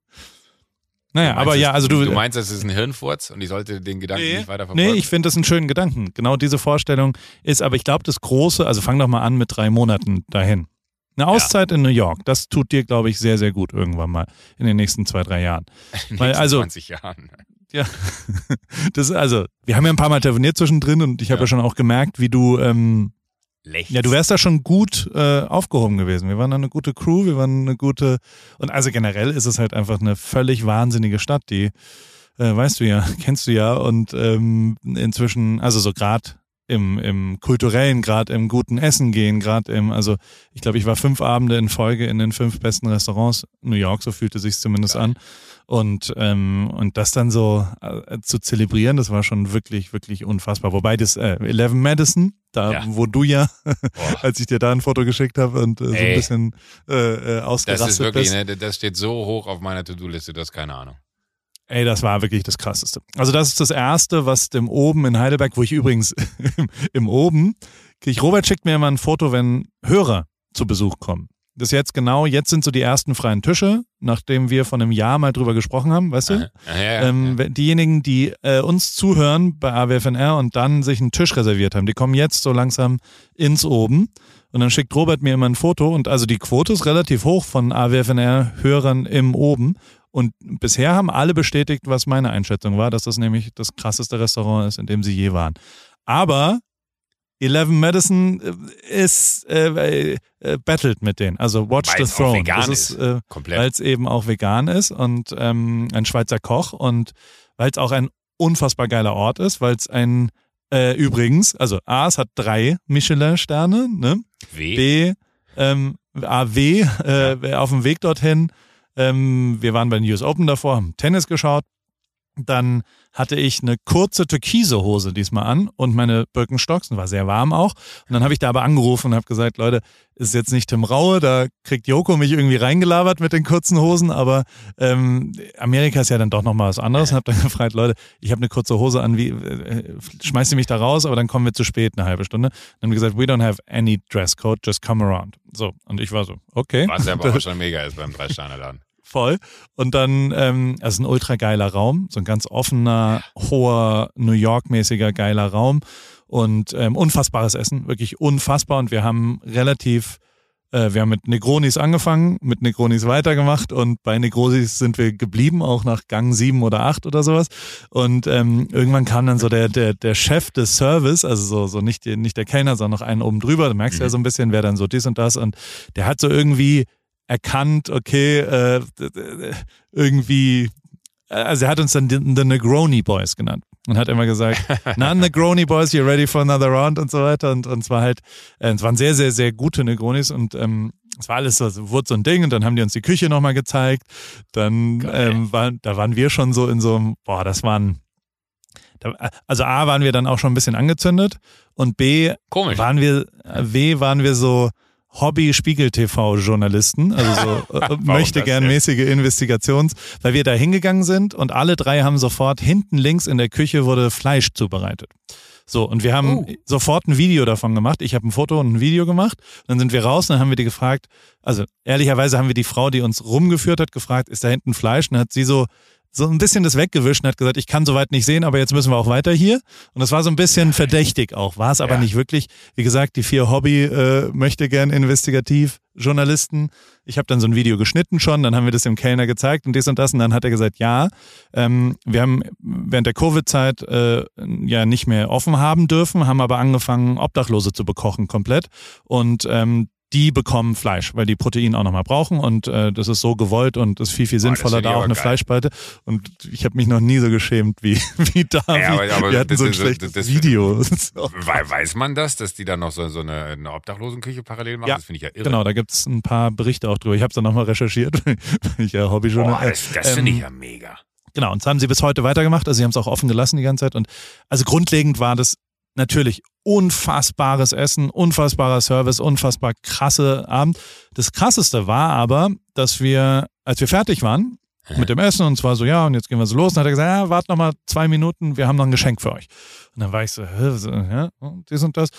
Naja, aber ja, also du. Du meinst, das ist ein Hirnfurz und ich sollte den Gedanken nee, nicht weiter verfolgen? Nee, ich finde das einen schönen Gedanken. Genau diese Vorstellung ist, aber ich glaube, das Große, also fang doch mal an mit drei Monaten dahin. Eine Auszeit ja. in New York, das tut dir, glaube ich, sehr, sehr gut irgendwann mal in den nächsten zwei, drei Jahren. Weil, also, 20 Jahren. Ja, das also, wir haben ja ein paar Mal telefoniert zwischendrin und ich habe ja. ja schon auch gemerkt, wie du ähm, Lechts. Ja, du wärst da schon gut äh, aufgehoben gewesen. Wir waren eine gute Crew, wir waren eine gute. Und also generell ist es halt einfach eine völlig wahnsinnige Stadt, die, äh, weißt du ja, kennst du ja. Und ähm, inzwischen, also so gerade im, im kulturellen, gerade im guten Essen gehen, gerade im, also ich glaube, ich war fünf Abende in Folge in den fünf besten Restaurants New York, so fühlte sich zumindest ja. an. Und, ähm, und das dann so äh, zu zelebrieren, das war schon wirklich, wirklich unfassbar. Wobei das äh, Eleven Madison, da ja. wo du ja, als ich dir da ein Foto geschickt habe und äh, so ein bisschen äh, äh, ausgerastet Das ist wirklich, bist. ne, das steht so hoch auf meiner To-Do-Liste, das keine Ahnung. Ey, das war wirklich das Krasseste. Also das ist das Erste, was dem Oben in Heidelberg, wo ich übrigens im Oben, ich, Robert schickt mir immer ein Foto, wenn Hörer zu Besuch kommen das jetzt genau, jetzt sind so die ersten freien Tische, nachdem wir von einem Jahr mal drüber gesprochen haben, weißt du? Ja, ja, ähm, ja. Diejenigen, die äh, uns zuhören bei AWFNR und dann sich einen Tisch reserviert haben, die kommen jetzt so langsam ins Oben. Und dann schickt Robert mir immer ein Foto und also die Quote ist relativ hoch von AWFNR-Hörern im Oben. Und bisher haben alle bestätigt, was meine Einschätzung war, dass das nämlich das krasseste Restaurant ist, in dem sie je waren. Aber Eleven Madison äh, ist äh, äh, battelt mit denen. Also Watch Weil's the Throne. Das ist, äh, weil es eben auch vegan ist und ähm, ein Schweizer Koch und weil es auch ein unfassbar geiler Ort ist, weil es ein äh, übrigens, also A, es hat drei Michelin-Sterne, ne? W. B, ähm, A, W, äh, ja. auf dem Weg dorthin. Ähm, wir waren bei den US Open davor, haben Tennis geschaut Dann hatte ich eine kurze türkise Hose diesmal an und meine Birkenstocks und war sehr warm auch. Und dann habe ich da aber angerufen und habe gesagt, Leute, ist jetzt nicht Tim Raue, da kriegt Joko mich irgendwie reingelabert mit den kurzen Hosen, aber ähm, Amerika ist ja dann doch nochmal was anderes und habe dann gefragt, Leute, ich habe eine kurze Hose an, wie äh, schmeißt ihr mich da raus, aber dann kommen wir zu spät, eine halbe Stunde. Dann haben wir gesagt, we don't have any dress code, just come around. So, und ich war so, okay. Was ja aber auch schon mega ist beim Drei-Sterne-Laden voll. Und dann, ähm, also ein ultra geiler Raum, so ein ganz offener, hoher, New York-mäßiger geiler Raum und ähm, unfassbares Essen, wirklich unfassbar. Und wir haben relativ, äh, wir haben mit Negronis angefangen, mit Negronis weitergemacht und bei Negronis sind wir geblieben, auch nach Gang sieben oder acht oder sowas. Und ähm, irgendwann kam dann so der, der, der Chef des Service, also so, so nicht, nicht der Kellner, sondern noch einen oben drüber, da merkst du mhm. ja so ein bisschen, wer dann so dies und das und der hat so irgendwie erkannt, okay, äh, irgendwie, also er hat uns dann The Negroni Boys genannt und hat immer gesagt, na Negroni Boys, you're ready for another round und so weiter. Und, und es war halt, äh, es waren sehr, sehr, sehr gute Negronis und ähm, es war alles so, wurde so ein Ding und dann haben die uns die Küche nochmal gezeigt, dann ähm, war, da waren wir schon so in so einem, boah, das waren, also A waren wir dann auch schon ein bisschen angezündet und B Komisch. waren wir, W waren wir so, Hobby-Spiegel-TV-Journalisten, also so äh, möchte gern mäßige Investigations, weil wir da hingegangen sind und alle drei haben sofort hinten links in der Küche wurde Fleisch zubereitet. So, und wir haben oh. sofort ein Video davon gemacht. Ich habe ein Foto und ein Video gemacht. Dann sind wir raus und dann haben wir die gefragt, also ehrlicherweise haben wir die Frau, die uns rumgeführt hat, gefragt, ist da hinten Fleisch? Und dann hat sie so so ein bisschen das weggewischt und hat gesagt, ich kann soweit nicht sehen, aber jetzt müssen wir auch weiter hier. Und das war so ein bisschen verdächtig auch, war es aber ja. nicht wirklich. Wie gesagt, die vier Hobby äh, möchte gern investigativ Journalisten. Ich habe dann so ein Video geschnitten schon, dann haben wir das dem Kellner gezeigt und dies und das und dann hat er gesagt, ja, ähm, wir haben während der Covid-Zeit äh, ja nicht mehr offen haben dürfen, haben aber angefangen, Obdachlose zu bekochen komplett und ähm, die bekommen Fleisch, weil die Protein auch nochmal brauchen und äh, das ist so gewollt und ist viel, viel sinnvoller, da auch eine geil. Fleischspalte. Und ich habe mich noch nie so geschämt wie, wie da. Ja, aber, aber wir hatten so ein schlechtes das, Video. Weiß man das, dass die dann noch so, so eine, eine Obdachlosenküche parallel machen? Ja, das finde ich ja irre. Genau, da gibt es ein paar Berichte auch drüber. Ich habe es dann nochmal recherchiert, ich ja Hobbyjournalist. das, das finde ich ähm, ja mega. Genau, und das haben sie bis heute weitergemacht. Also sie haben es auch offen gelassen die ganze Zeit. Und also grundlegend war das natürlich unfassbares Essen, unfassbarer Service, unfassbar krasse Abend. Das krasseste war aber, dass wir, als wir fertig waren mit dem Essen und zwar so, ja, und jetzt gehen wir so los, und hat er gesagt, ja, warte noch mal zwei Minuten, wir haben noch ein Geschenk für euch. Und dann war ich so, ja, dies und das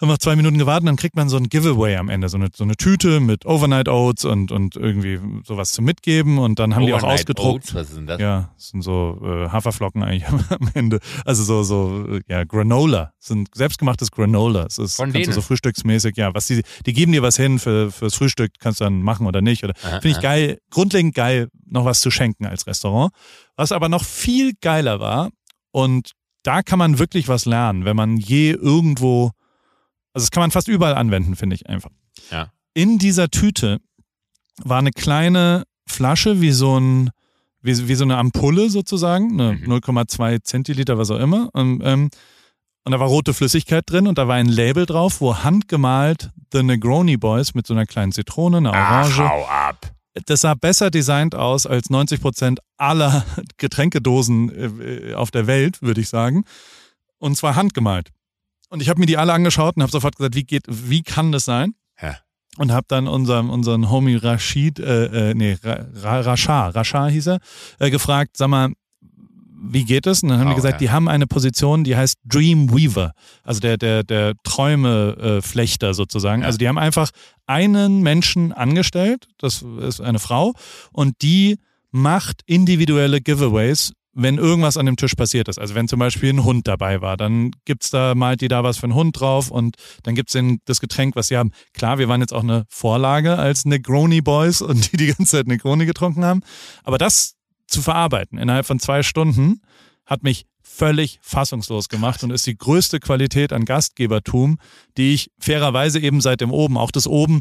haben wir zwei Minuten gewartet, dann kriegt man so ein Giveaway am Ende, so eine, so eine Tüte mit Overnight Oats und, und irgendwie sowas zum Mitgeben und dann haben Overnight die auch ausgedruckt. Oats, was sind das? Ja, das sind so äh, Haferflocken eigentlich am Ende. Also so, so, äh, ja, Granola. Das sind selbstgemachtes Granola. Das ist, Von kannst denen? du so frühstücksmäßig, ja, was die, die geben dir was hin für, fürs Frühstück, kannst du dann machen oder nicht. Oder finde ich geil, grundlegend geil, noch was zu schenken als Restaurant. Was aber noch viel geiler war und da kann man wirklich was lernen, wenn man je irgendwo also das kann man fast überall anwenden, finde ich einfach. Ja. In dieser Tüte war eine kleine Flasche wie so ein wie, wie so eine Ampulle sozusagen, eine mhm. 0,2 Zentiliter, was auch immer. Und, ähm, und da war rote Flüssigkeit drin und da war ein Label drauf, wo handgemalt The Negroni Boys mit so einer kleinen Zitrone, einer Orange. Ach, hau ab. Das sah besser designt aus als 90 Prozent aller Getränkedosen äh, auf der Welt, würde ich sagen. Und zwar handgemalt. Und ich habe mir die alle angeschaut und habe sofort gesagt, wie geht, wie kann das sein? Ja. Und habe dann unseren, unseren Homie Rashid, äh, äh, nee, Ra Rashar, Rashar hieß er, äh, gefragt, sag mal, wie geht es? Und dann haben oh, die gesagt, ja. die haben eine Position, die heißt Dream Weaver, also der, der, der Träumeflechter äh, sozusagen. Ja. Also die haben einfach einen Menschen angestellt, das ist eine Frau, und die macht individuelle Giveaways wenn irgendwas an dem Tisch passiert ist. Also wenn zum Beispiel ein Hund dabei war, dann gibt's da, malt die da was für einen Hund drauf und dann gibt's den, das Getränk, was sie haben. Klar, wir waren jetzt auch eine Vorlage als Negroni Boys und die die ganze Zeit Negroni getrunken haben. Aber das zu verarbeiten innerhalb von zwei Stunden hat mich völlig fassungslos gemacht und ist die größte Qualität an Gastgebertum, die ich fairerweise eben seit dem Oben, auch das Oben,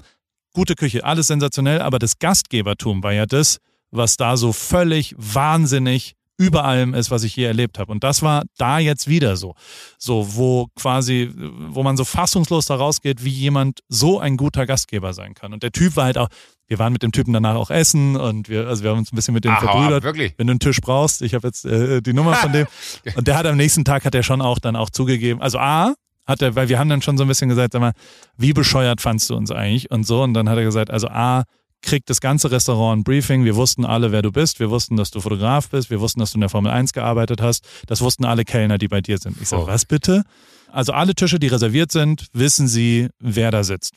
gute Küche, alles sensationell, aber das Gastgebertum war ja das, was da so völlig wahnsinnig über allem ist, was ich je erlebt habe. Und das war da jetzt wieder so. So, wo quasi, wo man so fassungslos da rausgeht, wie jemand so ein guter Gastgeber sein kann. Und der Typ war halt auch, wir waren mit dem Typen danach auch essen und wir, also wir haben uns ein bisschen mit dem Aha, verbrüdert. wirklich? Wenn du einen Tisch brauchst, ich habe jetzt äh, die Nummer von dem. Und der hat am nächsten Tag hat er schon auch dann auch zugegeben. Also A, hat er, weil wir haben dann schon so ein bisschen gesagt, sag mal, wie bescheuert fandst du uns eigentlich und so. Und dann hat er gesagt, also A, kriegt das ganze Restaurant ein Briefing. Wir wussten alle, wer du bist. Wir wussten, dass du Fotograf bist. Wir wussten, dass du in der Formel 1 gearbeitet hast. Das wussten alle Kellner, die bei dir sind. Ich sage, Oh. was bitte? Also alle Tische, die reserviert sind, wissen sie, wer da sitzt.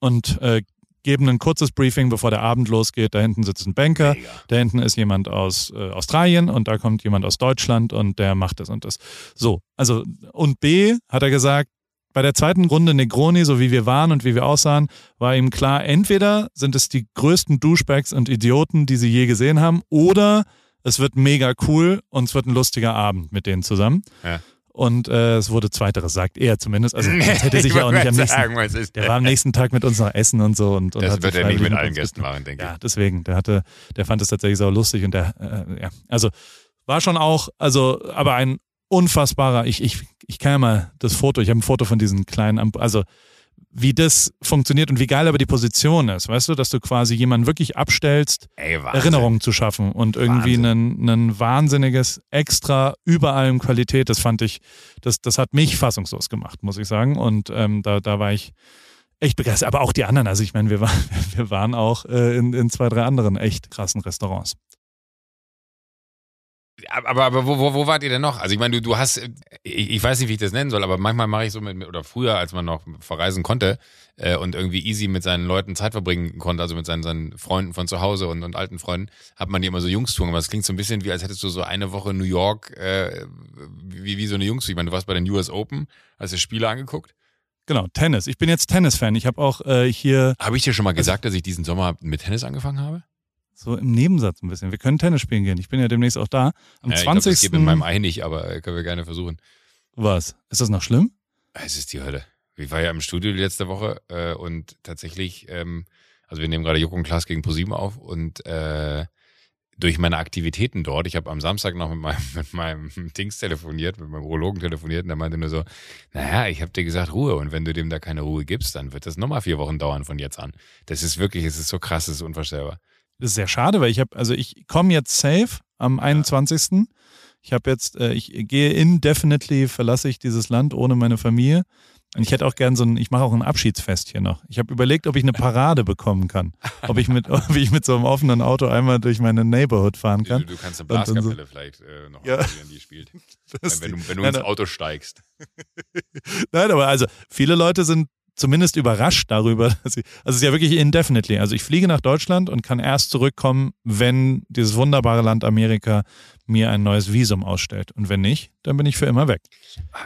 Und äh, geben ein kurzes Briefing, bevor der Abend losgeht. Da hinten sitzt ein Banker, Mega. da hinten ist jemand aus äh, Australien und da kommt jemand aus Deutschland und der macht das und das. So, also und B hat er gesagt, bei der zweiten Runde Negroni, so wie wir waren und wie wir aussahen, war ihm klar, entweder sind es die größten Douchebags und Idioten, die sie je gesehen haben, oder es wird mega cool und es wird ein lustiger Abend mit denen zusammen. Ja. Und äh, es wurde zweiteres, sagt er zumindest. Also das hätte sich Ich ja auch nicht am nächsten. sagen, Der war am nächsten Tag mit uns noch essen und so und, und Das wird er nicht mit allen Gästen machen, denke Ja, deswegen, der hatte, der fand es tatsächlich so lustig und der, äh, ja, also war schon auch, also, aber ein unfassbarer, ich, ich, ich kann ja mal das Foto, ich habe ein Foto von diesen kleinen, Amp- also wie das funktioniert und wie geil aber die Position ist, weißt du, dass du quasi jemanden wirklich abstellst. Ey. Erinnerungen zu schaffen und irgendwie ein, wahnsinniges Extra über allem Qualität, das fand ich, das, das hat mich fassungslos gemacht, muss ich sagen und ähm, da, da war ich echt begeistert, aber auch die anderen, also ich meine, wir waren, wir waren auch äh, in, in zwei, drei anderen echt krassen Restaurants. Aber, aber wo, wo, wo wart ihr denn noch? Also ich meine, du, du hast, ich, ich weiß nicht, wie ich das nennen soll, aber manchmal mache ich so mit, oder früher, als man noch verreisen konnte äh, und irgendwie easy mit seinen Leuten Zeit verbringen konnte, also mit seinen, seinen Freunden von zu Hause und, und alten Freunden, hat man die immer so Jungstouren. Aber es klingt so ein bisschen wie, als hättest du so eine Woche New York, äh, wie, wie so eine Jungstour. Ich meine, du warst bei den US Open, hast dir Spiele angeguckt. Genau, Tennis. Ich bin jetzt Tennis-Fan. Ich habe auch äh, hier Habe ich dir schon mal gesagt, dass ich diesen Sommer mit Tennis angefangen habe? So im Nebensatz ein bisschen. Wir können Tennis spielen gehen. Ich bin ja demnächst auch da. Am Ja, ich glaub, 20. das mit meinem Ei nicht, aber äh, können wir gerne versuchen. Was? Ist das noch schlimm? Es ist die Hölle. Ich war ja im Studio letzte Woche äh, und tatsächlich, ähm, also wir nehmen gerade Juck und Klaas gegen ProSieben auf und äh, durch meine Aktivitäten dort, ich habe am Samstag noch mit meinem, mit meinem Dings telefoniert, mit meinem Urologen telefoniert und der meinte nur so, naja, ich habe dir gesagt Ruhe und wenn du dem da keine Ruhe gibst, dann wird das nochmal vier Wochen dauern von jetzt an. Das ist wirklich, es ist so krass, es ist unvorstellbar. Das ist sehr schade, weil ich habe, also ich komme jetzt safe am 21. Ich habe jetzt, äh, ich gehe indefinitely, verlasse ich dieses Land ohne meine Familie. Und ich hätte auch gern so ein, ich mache auch ein Abschiedsfest hier noch. Ich habe überlegt, ob ich eine Parade bekommen kann. Ob ich mit, ob ich mit so einem offenen Auto einmal durch meine Neighborhood fahren Du, kann. du kannst eine dann so- Blaskapelle vielleicht äh, noch Ja. organisieren, die spielt. Das- wenn du, wenn du Nein, ins Auto steigst. Nein, aber also viele Leute sind zumindest überrascht darüber, dass ich, also es ist ja wirklich indefinitely. Also ich fliege nach Deutschland und kann erst zurückkommen, wenn dieses wunderbare Land Amerika mir ein neues Visum ausstellt. Und wenn nicht, dann bin ich für immer weg.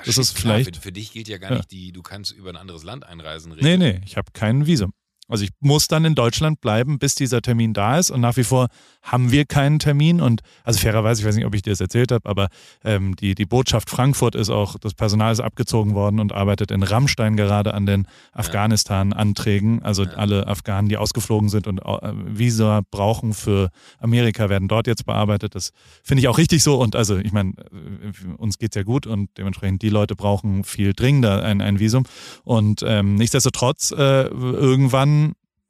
Das shit, ist klar, vielleicht- Für, für dich gilt ja gar Ja. nicht, die, du kannst über ein anderes Land einreisen. Nee, Regel. nee, ich habe kein Visum. Also ich muss dann in Deutschland bleiben, bis dieser Termin da ist. Und nach wie vor haben wir keinen Termin. Und also fairerweise, ich weiß nicht, ob ich dir das erzählt habe, aber ähm, die, die Botschaft Frankfurt ist auch, das Personal ist abgezogen worden und arbeitet in Rammstein gerade an den Afghanistan-Anträgen. Also Ja. alle Afghanen, die ausgeflogen sind und äh, Visa brauchen für Amerika, werden dort jetzt bearbeitet. Das finde ich auch richtig so. Und also ich meine, äh, uns geht's ja gut und dementsprechend die Leute brauchen viel dringender ein, ein Visum. Und ähm, nichtsdestotrotz, äh, irgendwann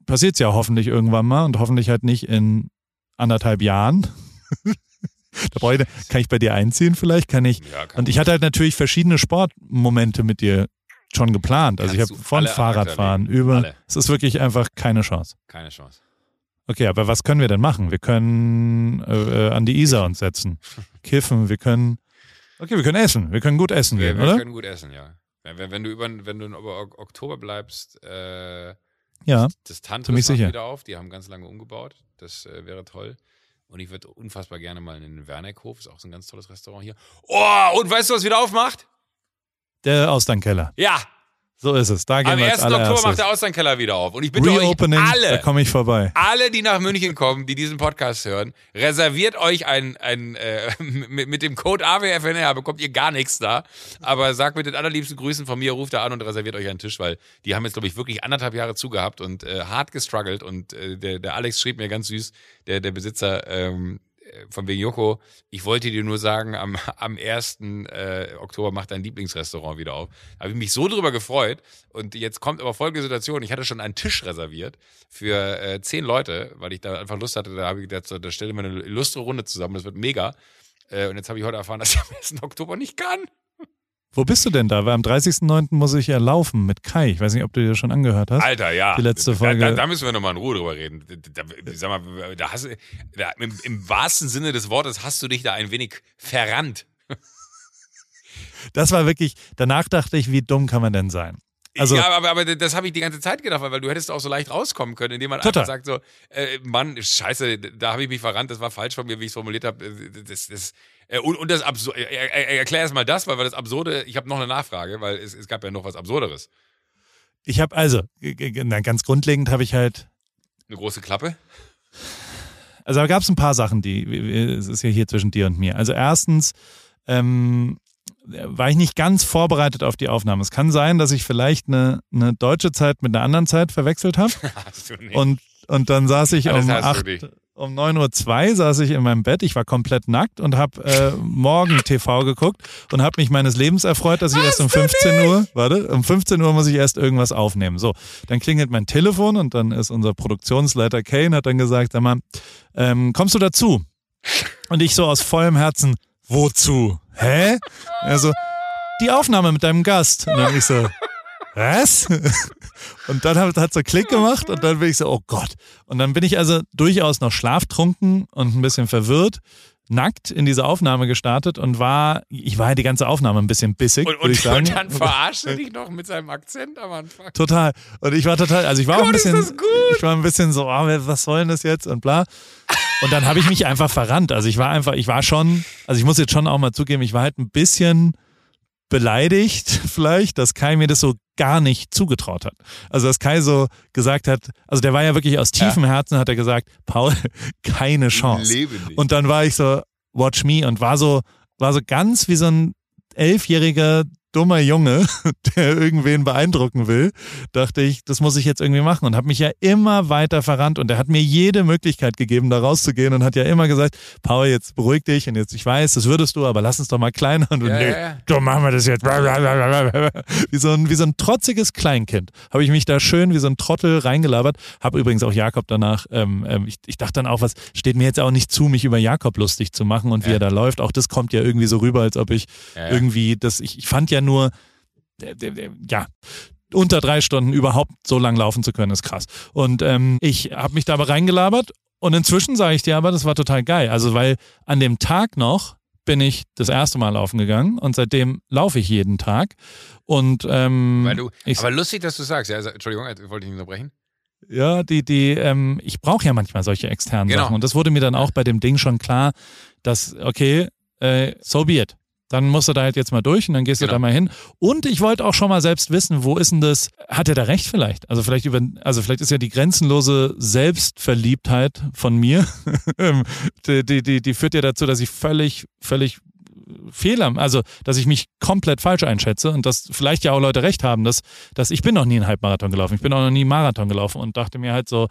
passiert es ja hoffentlich irgendwann mal und hoffentlich halt nicht in anderthalb Jahren. da brauche ich, kann ich bei dir einziehen vielleicht? Kann ich. Ja, kann Und ich hatte halt natürlich verschiedene Sportmomente mit dir schon geplant. Also ich habe von Fahrradfahren über. Alle. Es ist wirklich einfach keine Chance. keine Chance. Okay, aber was können wir denn machen? Wir können äh, äh, an die Isar uns setzen, kiffen, wir können. Okay, wir können essen. Wir können gut essen Wir, gehen, wir oder? können gut essen, ja. Wenn, wenn, du über, wenn du über Ok- Oktober bleibst, äh, Ja. das Tantris macht sicher. wieder auf. Die haben ganz lange umgebaut. Das äh, wäre toll. Und ich würde unfassbar gerne mal in den Werneckhof. Ist auch so ein ganz tolles Restaurant hier. Oh, und weißt du, was wieder aufmacht? Der Austernkeller. Ja, So ist es. Da gehen am wir 1. als Oktober macht der Austernkeller wieder auf. Und ich bitte euch Reopening, da alle, komme ich vorbei. alle, die nach München kommen, die diesen Podcast hören, reserviert euch ein, ein äh, mit, mit dem Code AWFNR bekommt ihr gar nichts da. Aber sagt mit den allerliebsten Grüßen von mir, ruft da an und reserviert euch einen Tisch, weil die haben jetzt, glaube ich, wirklich anderthalb Jahre zugehabt und äh, hart gestruggelt. Und äh, der, der Alex schrieb mir ganz süß, der, der Besitzer, ähm, von wegen Joko, ich wollte dir nur sagen, am, am 1. Äh, Oktober macht dein Lieblingsrestaurant wieder auf. Da habe ich mich so drüber gefreut. Und jetzt kommt aber folgende Situation. Ich hatte schon einen Tisch reserviert für äh, zehn Leute, weil ich da einfach Lust hatte. Da habe ich gedacht, da stelle ich mir eine illustre Runde zusammen. Das wird mega. Äh, und jetzt habe ich heute erfahren, dass ich am 1. Oktober nicht kann. Wo bist du denn da? Weil am 30.09. muss ich ja laufen mit Kai. Ich weiß nicht, ob du dir schon angehört hast. Alter, ja. Die letzte Folge. Da, da, da müssen wir nochmal in Ruhe drüber reden. Da, sag mal, da hast, da, im, im wahrsten Sinne des Wortes hast du dich da ein wenig verrannt. Das war wirklich, danach dachte ich, wie dumm kann man denn sein? Also, ja, aber, aber das habe ich die ganze Zeit gedacht, weil du hättest auch so leicht rauskommen können, indem man total. einfach sagt so, äh, Mann, scheiße, da habe ich mich verrannt, das war falsch von mir, wie ich es formuliert habe. Äh, das, das, äh, und, und das Absurde, äh, erklär erst mal das, weil, weil das Absurde, ich habe noch eine Nachfrage, weil es, es gab ja noch was Absurderes. Ich habe also, ganz grundlegend habe ich halt. Eine große Klappe? Also da gab es ein paar Sachen, die, es ist ja hier zwischen dir und mir. Also erstens, ähm, war ich nicht ganz vorbereitet auf die Aufnahme. Es kann sein, dass ich vielleicht eine, eine deutsche Zeit mit einer anderen Zeit verwechselt habe. und, und dann saß ich um, acht, um 9.02 Uhr saß ich in meinem Bett. Ich war komplett nackt und habe äh, Morgen TV geguckt und habe mich meines Lebens erfreut, dass ich erst um 15 Uhr, warte, um 15 Uhr muss ich erst irgendwas aufnehmen. So, dann klingelt mein Telefon und dann ist unser Produktionsleiter Kane, hat dann gesagt, sag mal, ähm, kommst du dazu? Und ich so aus vollem Herzen, wozu? hä? Also, die Aufnahme mit deinem Gast. Und dann ich so, was? Und dann hat, hat so Klick gemacht und dann bin ich so, oh Gott. Und dann bin ich also durchaus noch schlaftrunken und ein bisschen verwirrt, nackt in diese Aufnahme gestartet und war, ich war ja die ganze Aufnahme ein bisschen bissig, und, und, ich sagen. Und dann verarsche dich noch mit seinem Akzent am Anfang. Total. Und ich war total, also ich war Gott, auch ein bisschen, ich war ein bisschen so, oh, was soll denn das jetzt und bla. Und dann habe ich mich einfach verrannt. Also ich war einfach, ich war schon, also ich muss jetzt schon auch mal zugeben, ich war halt ein bisschen beleidigt vielleicht, dass Kai mir das so gar nicht zugetraut hat. Also dass Kai so gesagt hat, also der war ja wirklich aus tiefem ja. Herzen, hat er gesagt, Paul, keine Chance. Und dann war ich so, watch me und war so, war so ganz wie so ein elfjähriger dummer Junge, der irgendwen beeindrucken will, dachte ich, das muss ich jetzt irgendwie machen und habe mich ja immer weiter verrannt und er hat mir jede Möglichkeit gegeben, da rauszugehen und hat ja immer gesagt, Paul, jetzt beruhig dich und jetzt, ich weiß, das würdest du, aber lass uns doch mal kleiner und ja, nee, ja. so machen wir das jetzt. Wie so ein, wie so ein trotziges Kleinkind habe ich mich da schön wie so ein Trottel reingelabert, habe übrigens auch Jakob danach, ähm, ähm, ich, ich dachte dann auch, was steht mir jetzt auch nicht zu, mich über Jakob lustig zu machen und wie ja. er da läuft, auch das kommt ja irgendwie so rüber, als ob ich irgendwie, das, ich, ich fand ja nur, ja, unter drei Stunden überhaupt so lang laufen zu können, ist krass. Und ähm, ich habe mich da aber reingelabert und inzwischen sage ich dir aber, das war total geil. Also weil an dem Tag noch bin ich das erste Mal laufen gegangen und seitdem laufe ich jeden Tag. Und ähm, weil du, aber lustig, dass du sagst, ja, also, Entschuldigung, wollte ich nicht unterbrechen. Ja, die, die, ähm, ich brauche ja manchmal solche externen genau. Sachen. Und das wurde mir dann auch bei dem Ding schon klar, dass, okay, äh, so be it. Dann musst du da halt jetzt mal durch und dann gehst genau. du da mal hin. Und ich wollte auch schon mal selbst wissen, wo ist denn das? Hat er da recht vielleicht? Also vielleicht über, also vielleicht ist ja die grenzenlose Selbstverliebtheit von mir, die, die, die, die führt ja dazu, dass ich völlig, völlig Fehler, also dass ich mich komplett falsch einschätze und dass vielleicht ja auch Leute recht haben, dass, dass ich bin noch nie einen Halbmarathon gelaufen, ich bin auch noch nie einen Marathon gelaufen und dachte mir halt so,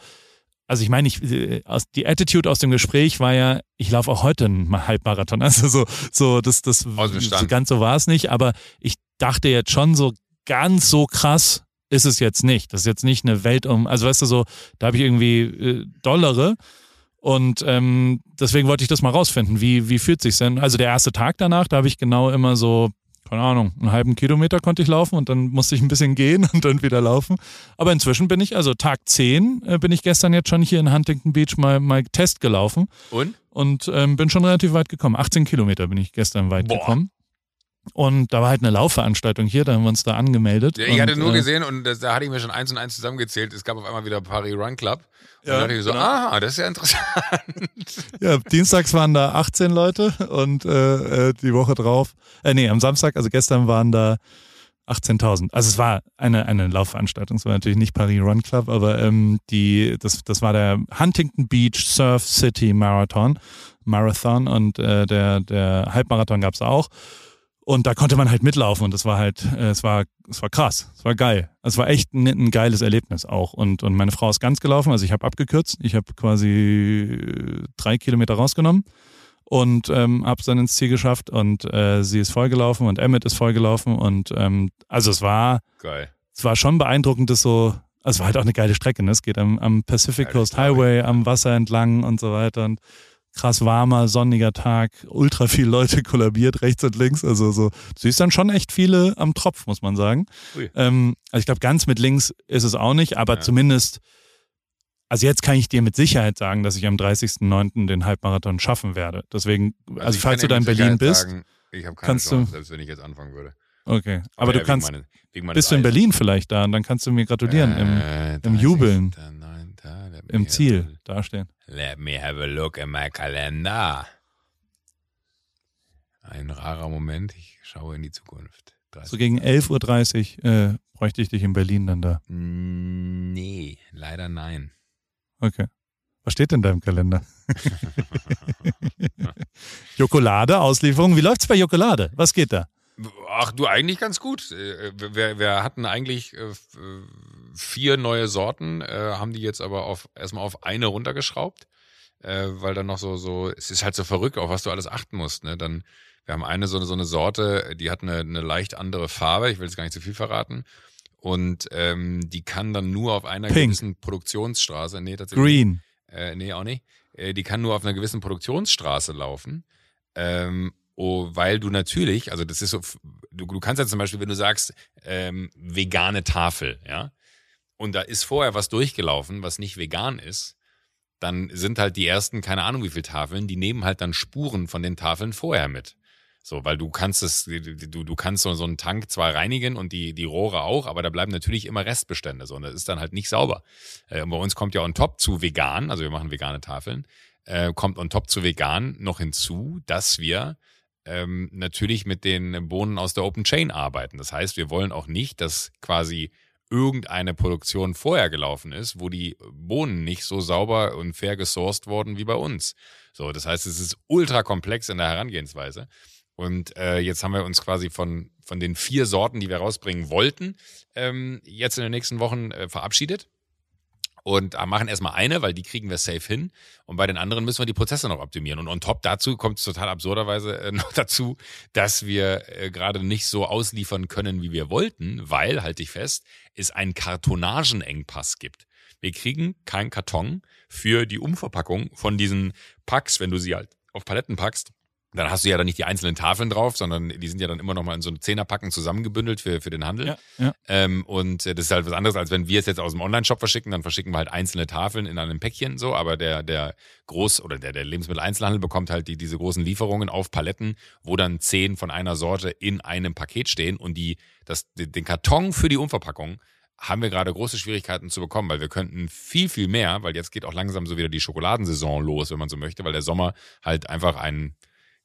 also ich meine, ich, äh, die Attitude aus dem Gespräch war ja, ich laufe auch heute einen Halbmarathon. Also so, so das, das so ganz so war es nicht, aber ich dachte jetzt schon so ganz so krass ist es jetzt nicht. Das ist jetzt nicht eine Welt um, also weißt du so, da habe ich irgendwie äh, Dollare und ähm, deswegen wollte ich das mal rausfinden. Wie, wie fühlt sich denn? Also der erste Tag danach, da habe ich genau immer so keine Ahnung, einen halben Kilometer konnte ich laufen und dann musste ich ein bisschen gehen und dann wieder laufen. Aber inzwischen bin ich, also Tag 10, äh, bin ich gestern jetzt schon hier in Huntington Beach mal, mal Test gelaufen. Und? Und ähm, bin schon relativ weit gekommen. 18 Kilometer bin ich gestern weit Boah. gekommen. Und da war halt eine Laufveranstaltung hier, da haben wir uns da angemeldet. Ja, ich hatte nur äh, gesehen und das, da hatte ich mir schon eins und eins zusammengezählt. Es gab auf einmal wieder Paris Run Club. Und ja, da dachte ich so, genau. aha, das ist ja interessant. Ja, dienstags waren da 18 Leute und äh, äh, die Woche drauf, äh, nee, am Samstag, also gestern waren da 18.000. Also es war eine, eine Laufveranstaltung, es war natürlich nicht Paris Run Club, aber ähm, die, das, das war der Huntington Beach Surf City Marathon, Marathon und äh, der, der Halbmarathon gab's auch. Und da konnte man halt mitlaufen und das war halt, äh, es war, es war krass, es war geil. Es war echt ein, ein geiles Erlebnis auch. Und, und meine Frau ist ganz gelaufen, also ich habe abgekürzt, ich habe quasi äh, drei Kilometer rausgenommen und ähm, habe es dann ins Ziel geschafft und äh, sie ist vollgelaufen und Emmett ist vollgelaufen und ähm, also es war Geil. es war schon beeindruckend, das so, also es war halt auch eine geile Strecke, ne? Es geht am, am Pacific Coast. Highway, am Wasser entlang und so weiter und krass warmer, sonniger Tag, ultra viele Leute kollabiert rechts und links, also so, du siehst dann schon echt viele am Tropf, muss man sagen. Ähm, also ich glaube, ganz mit links ist es auch nicht, aber Ja. zumindest, also jetzt kann ich dir mit Sicherheit sagen, dass ich am 30.09. den Halbmarathon schaffen werde. Deswegen, also, ich falls du da in Berlin Sicherheit bist, sagen, ich habe keine kannst du- Chance, selbst wenn ich jetzt anfangen würde. okay, aber ja, du kannst, meine, bist du in. Berlin vielleicht da und dann kannst du mir gratulieren im, Äh, im 30. Jubeln. Nein, da, im Ziel a- dastehen. Let me have a look in my calendar. Ein rarer Moment, ich schaue in die Zukunft. So 30. gegen 11.30 Uhr äh, bräuchte ich dich in Berlin dann da. Nee, leider nein. Okay. Was steht denn da im Kalender? Jokolade, Auslieferung. Wie läuft's bei Jokolade? Was geht da? Ach du, eigentlich ganz gut. Äh, Wir, wir hatten eigentlich äh, äh, vier neue Sorten, äh, haben die jetzt aber auf, erstmal auf eine runtergeschraubt, äh, weil dann noch so, so, es ist halt so verrückt, auf was du alles achten musst. Ne? Dann, wir haben eine so, so eine Sorte, die hat eine, eine leicht andere Farbe, ich will jetzt gar nicht zu viel verraten. Und ähm, die kann dann nur auf einer Pink. gewissen Produktionsstraße, nee, tatsächlich. Green. Äh, nee, auch nicht. Äh, die kann nur auf einer gewissen Produktionsstraße laufen. Ähm, oh, weil du natürlich, also das ist so, du, du kannst ja zum Beispiel, wenn du sagst, ähm, vegane Tafel, ja, und da ist vorher was durchgelaufen, was nicht vegan ist, dann sind halt die ersten, keine Ahnung wie viele Tafeln, die nehmen halt dann Spuren von den Tafeln vorher mit. So, weil du kannst es, du, du kannst so, so einen Tank zwar reinigen und die, die Rohre auch, aber da bleiben natürlich immer Restbestände. So, und das ist dann halt nicht sauber. Äh, bei uns kommt ja on top zu vegan, also wir machen vegane Tafeln, äh, kommt on top zu vegan noch hinzu, dass wir ähm, natürlich mit den Bohnen aus der Open Chain arbeiten. Das heißt, wir wollen auch nicht, dass quasi irgendeine Produktion vorher gelaufen ist, wo die Bohnen nicht so sauber und fair gesourced wurden wie bei uns. So, das heißt, es ist ultra komplex in der Herangehensweise. Und äh, jetzt haben wir uns quasi von, von den vier Sorten, die wir rausbringen wollten, ähm, jetzt in den nächsten Wochen äh, verabschiedet. Und äh, machen erstmal eine, weil die kriegen wir safe hin. Und bei den anderen müssen wir die Prozesse noch optimieren. Und on top dazu kommt es total absurderweise äh, noch dazu, dass wir äh, gerade nicht so ausliefern können, wie wir wollten, weil, halte ich fest, es einen Kartonagenengpass gibt. Wir kriegen keinen Karton für die Umverpackung von diesen Packs, wenn du sie halt auf Paletten packst. Dann hast du ja dann nicht die einzelnen Tafeln drauf, sondern die sind ja dann immer noch mal in so Zehnerpacken zusammengebündelt für, für den Handel. Ja, ja. Ähm, und äh, das ist halt was anderes, als wenn wir es jetzt aus dem Online-Shop verschicken, dann verschicken wir halt einzelne Tafeln in einem Päckchen so, aber der, der Groß- oder der, der Lebensmitteleinzelhandel bekommt halt die, diese großen Lieferungen auf Paletten, wo dann zehn von einer Sorte in einem Paket stehen und die, das, den Karton für die Umverpackung haben wir gerade große Schwierigkeiten zu bekommen, weil wir könnten viel, viel mehr, weil jetzt geht auch langsam so wieder die Schokoladensaison los, wenn man so möchte, weil der Sommer halt einfach ein,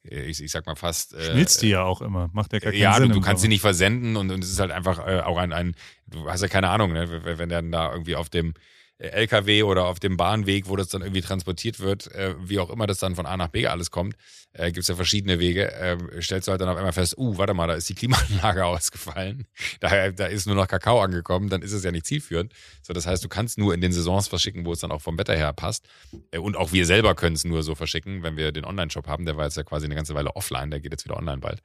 ich, ich sag mal fast. äh, Schmilzt die ja auch immer. Macht ja gar keinen ja, Sinn. du, du im kannst sie nicht versenden und, und es ist halt einfach äh, auch ein, ein, du hast ja keine Ahnung, ne, wenn wenn dann da irgendwie auf dem äh, LKW oder auf dem Bahnweg, wo das dann irgendwie transportiert wird, äh, wie auch immer das dann von A nach B alles kommt, äh, gibt es ja verschiedene Wege, äh, stellst du halt dann auf einmal fest, uh, warte mal, da ist die Klimaanlage ausgefallen, da, da ist nur noch Kakao angekommen, dann ist es ja nicht zielführend. So, das heißt, du kannst nur in den Saisons verschicken, wo es dann auch vom Wetter her passt. Äh, und auch wir selber können es nur so verschicken, wenn wir den Online-Shop haben, der war jetzt ja quasi eine ganze Weile offline, der geht jetzt wieder online bald.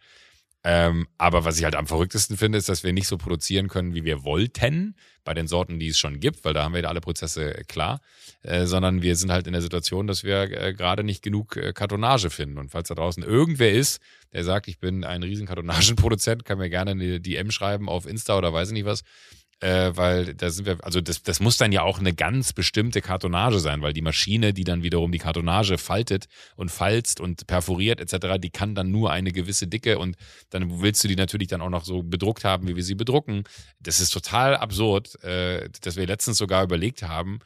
Ähm, aber was ich halt am verrücktesten finde, ist, dass wir nicht so produzieren können, wie wir wollten, bei den Sorten, die es schon gibt, weil da haben wir ja alle Prozesse äh, klar, äh, sondern wir sind halt in der Situation, dass wir äh, gerade nicht genug äh, Kartonage finden. Und falls da draußen irgendwer ist, der sagt, ich bin ein riesen Kartonagenproduzent, kann mir gerne eine DM schreiben auf Insta oder weiß ich nicht was, äh, weil da sind wir, also das, das muss dann ja auch eine ganz bestimmte Kartonage sein, weil die Maschine, die dann wiederum die Kartonage faltet und falzt und perforiert etc., die kann dann nur eine gewisse Dicke und dann willst du die natürlich dann auch noch so bedruckt haben, wie wir sie bedrucken. Das ist total absurd, äh, dass wir letztens sogar überlegt haben,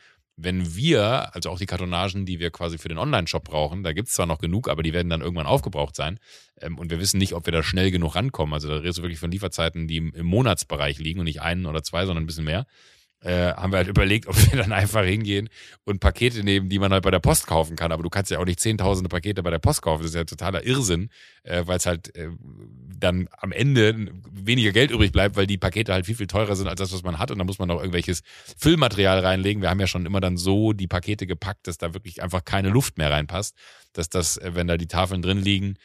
wenn wir, also auch die Kartonagen, die wir quasi für den Online-Shop brauchen, da gibt's zwar noch genug, aber die werden dann irgendwann aufgebraucht sein. Ähm, und wir wissen nicht, ob wir da schnell genug rankommen. Also da redest du wirklich von Lieferzeiten, die im, im Monatsbereich liegen und nicht einen oder zwei, sondern ein bisschen mehr. Äh, haben wir halt überlegt, ob wir dann einfach hingehen und Pakete nehmen, die man halt bei der Post kaufen kann. Aber du kannst ja auch nicht zehntausende Pakete bei der Post kaufen. Das ist ja totaler Irrsinn, äh, weil es halt äh, dann am Ende weniger Geld übrig bleibt, weil die Pakete halt viel, viel teurer sind als das, was man hat. Und dann muss man noch irgendwelches Füllmaterial reinlegen. Wir haben ja schon immer dann so die Pakete gepackt, dass da wirklich einfach keine Luft mehr reinpasst. Dass das, äh, wenn da die Tafeln drin liegen,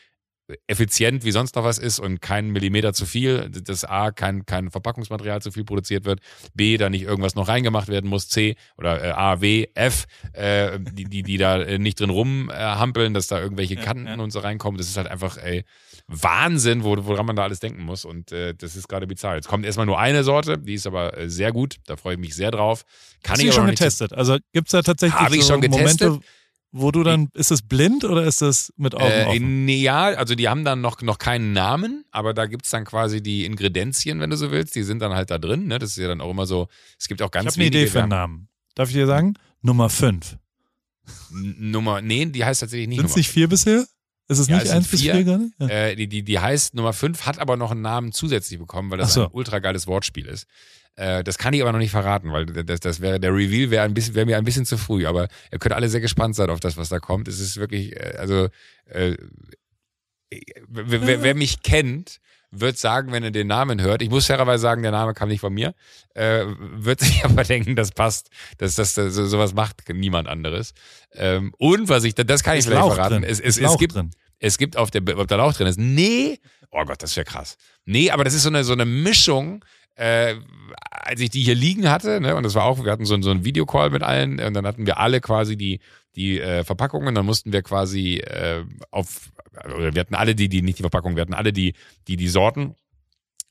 effizient wie sonst noch was ist und kein Millimeter zu viel, dass A, kein, kein Verpackungsmaterial zu viel produziert wird, B, da nicht irgendwas noch reingemacht werden muss, C oder äh, A, W, F, äh, die, die, die da äh, nicht drin rumhampeln, dass da irgendwelche Kanten ja, ja. und so reinkommen. Das ist halt einfach ey, Wahnsinn, wo, woran man da alles denken muss und äh, das ist gerade bizarr. Jetzt kommt erstmal nur eine Sorte, die ist aber äh, sehr gut, da freue ich mich sehr drauf. Kann Hast ich schon getestet? Also gibt es da tatsächlich Habe so ich schon getestet? Momente, wo du dann, ist das blind oder ist das mit Augen äh, offen? Ja, also die haben dann noch, noch keinen Namen, aber da gibt es dann quasi die Ingredienzien, wenn du so willst, die sind dann halt da drin. Ne? Das ist ja dann auch immer so, es gibt auch ganz ich wenige. Ich habe eine Idee für einen Namen. Darf ich dir sagen? Nummer 5. Nummer, nee, die heißt tatsächlich nicht Sind es nicht vier bisher? Ist es ja, nicht eins bis vier gerade? Ja. Äh, die, die, die heißt Nummer 5, hat aber noch einen Namen zusätzlich bekommen, weil das so. ein ultra geiles Wortspiel ist. Äh, das kann ich aber noch nicht verraten, weil das, das wäre der Reveal wäre ein bisschen wäre mir ein bisschen zu früh. Aber ihr könnt alle sehr gespannt sein auf das, was da kommt. Es ist wirklich, äh, also äh, wer, wer mich kennt, wird sagen, wenn er den Namen hört, ich muss fairerweise sagen, der Name kam nicht von mir, äh, wird sich aber denken, das passt, dass das, das sowas macht niemand anderes. Ähm, und was ich, das kann ich vielleicht Lauch verraten, drin. es, es, es gibt, drin. es gibt auf der, ob da Lauch drin ist, nee, oh Gott, das ist ja krass. Nee, aber das ist so eine, so eine Mischung äh, als ich die hier liegen hatte, ne, und das war auch, wir hatten so, so einen Videocall mit allen, und dann hatten wir alle quasi die, die äh, Verpackungen, dann mussten wir quasi äh, auf, wir hatten alle die, die, nicht die Verpackung, wir hatten alle die, die, die Sorten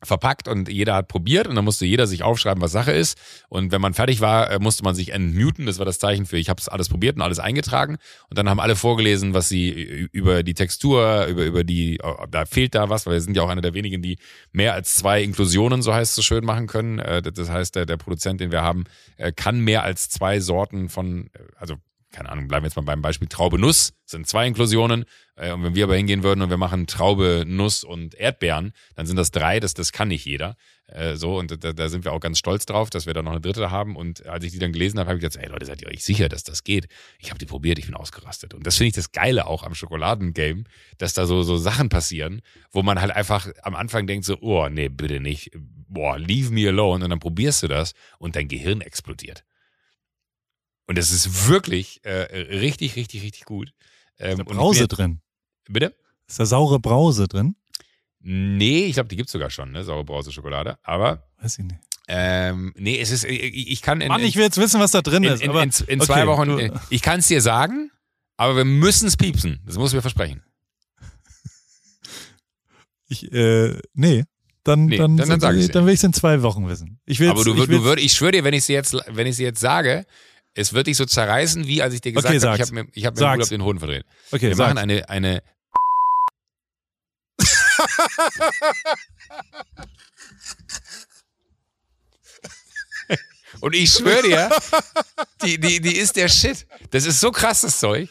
verpackt und jeder hat probiert und dann musste jeder sich aufschreiben, was Sache ist. Und wenn man fertig war, äh, musste man sich entmuten. Das war das Zeichen für, ich habe es alles probiert und alles eingetragen. Und dann haben alle vorgelesen, was sie über die Textur, über, über die, oh, da fehlt da was, weil wir sind ja auch einer der wenigen, die mehr als zwei Inklusionen, so heißt es so schön, machen können. Äh, das heißt, der, der Produzent, den wir haben, äh, kann mehr als zwei Sorten von, also keine Ahnung, bleiben wir jetzt mal beim Beispiel Traube Nuss, sind zwei Inklusionen. Äh, und wenn wir aber hingehen würden und wir machen Traube, Nuss und Erdbeeren, dann sind das drei, das, das kann nicht jeder. Äh, so, und da, da sind wir auch ganz stolz drauf, dass wir da noch eine dritte haben. Und als ich die dann gelesen habe, habe ich gesagt, ey Leute, seid ihr euch sicher, dass das geht? Ich habe die probiert, ich bin ausgerastet. Und das finde ich das Geile auch am Schokoladengame, dass da so, so Sachen passieren, wo man halt einfach am Anfang denkt so, oh, nee, bitte nicht. Boah, leave me alone. Und dann probierst du das und dein Gehirn explodiert. Und es ist wirklich äh, richtig, richtig, richtig gut. Ähm, ist da Brause drin? Bitte? Ist da saure Brause drin? Nee, ich glaube, die gibt es sogar schon, ne? Saure Brause Schokolade. Aber. Weiß ich nicht. Ähm, nee, es ist, ich, ich kann. In, Mann, ich will jetzt wissen, was da drin in, ist. In, in, in zwei okay, Wochen, du. ich kann es dir sagen, aber wir müssen es piepsen. Das muss ich mir versprechen. Ich, äh, nee. Dann, nee, dann, dann, dann, dann, dann will ich es in zwei Wochen wissen. Ich will's, aber du, ich, du würd, ich schwöre dir, wenn ich sie jetzt, wenn ich sie jetzt sage, es wird dich so zerreißen, wie als ich dir gesagt okay, habe, ich habe mir, ich hab mir Urlaub den Hoden verdreht. Okay, Wir sag's. machen eine, eine Und ich schwöre dir, die, die, die ist der Shit. Das ist so krasses Zeug.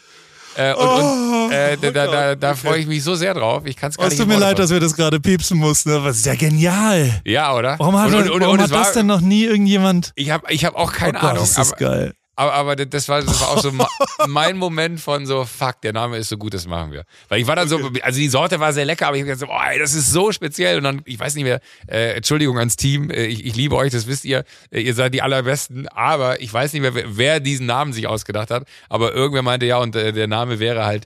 Äh, und, oh, und äh, da, da, da, da freue ich mich so sehr drauf. Ich kann es gar nicht. Es tut mir leid, dass wir das gerade piepsen mussten, aber es ist ja genial. Ja, oder? Warum hat, und, und, warum hat das denn noch nie irgendjemand? Ich habe ich hab auch keine oh Gott, Ahnung. Das ist aber, geil. Aber, aber das, war, das war auch so mein Moment von so, fuck, der Name ist so gut, das machen wir. Weil ich war dann okay. so, also die Sorte war sehr lecker, aber ich hab gesagt so, oh, ey, das ist so speziell. Und dann, ich weiß nicht mehr, äh, Entschuldigung ans Team, äh, ich, ich liebe euch, das wisst ihr, äh, ihr seid die allerbesten, aber ich weiß nicht mehr, wer, wer diesen Namen sich ausgedacht hat. Aber irgendwer meinte ja, und äh, der Name wäre halt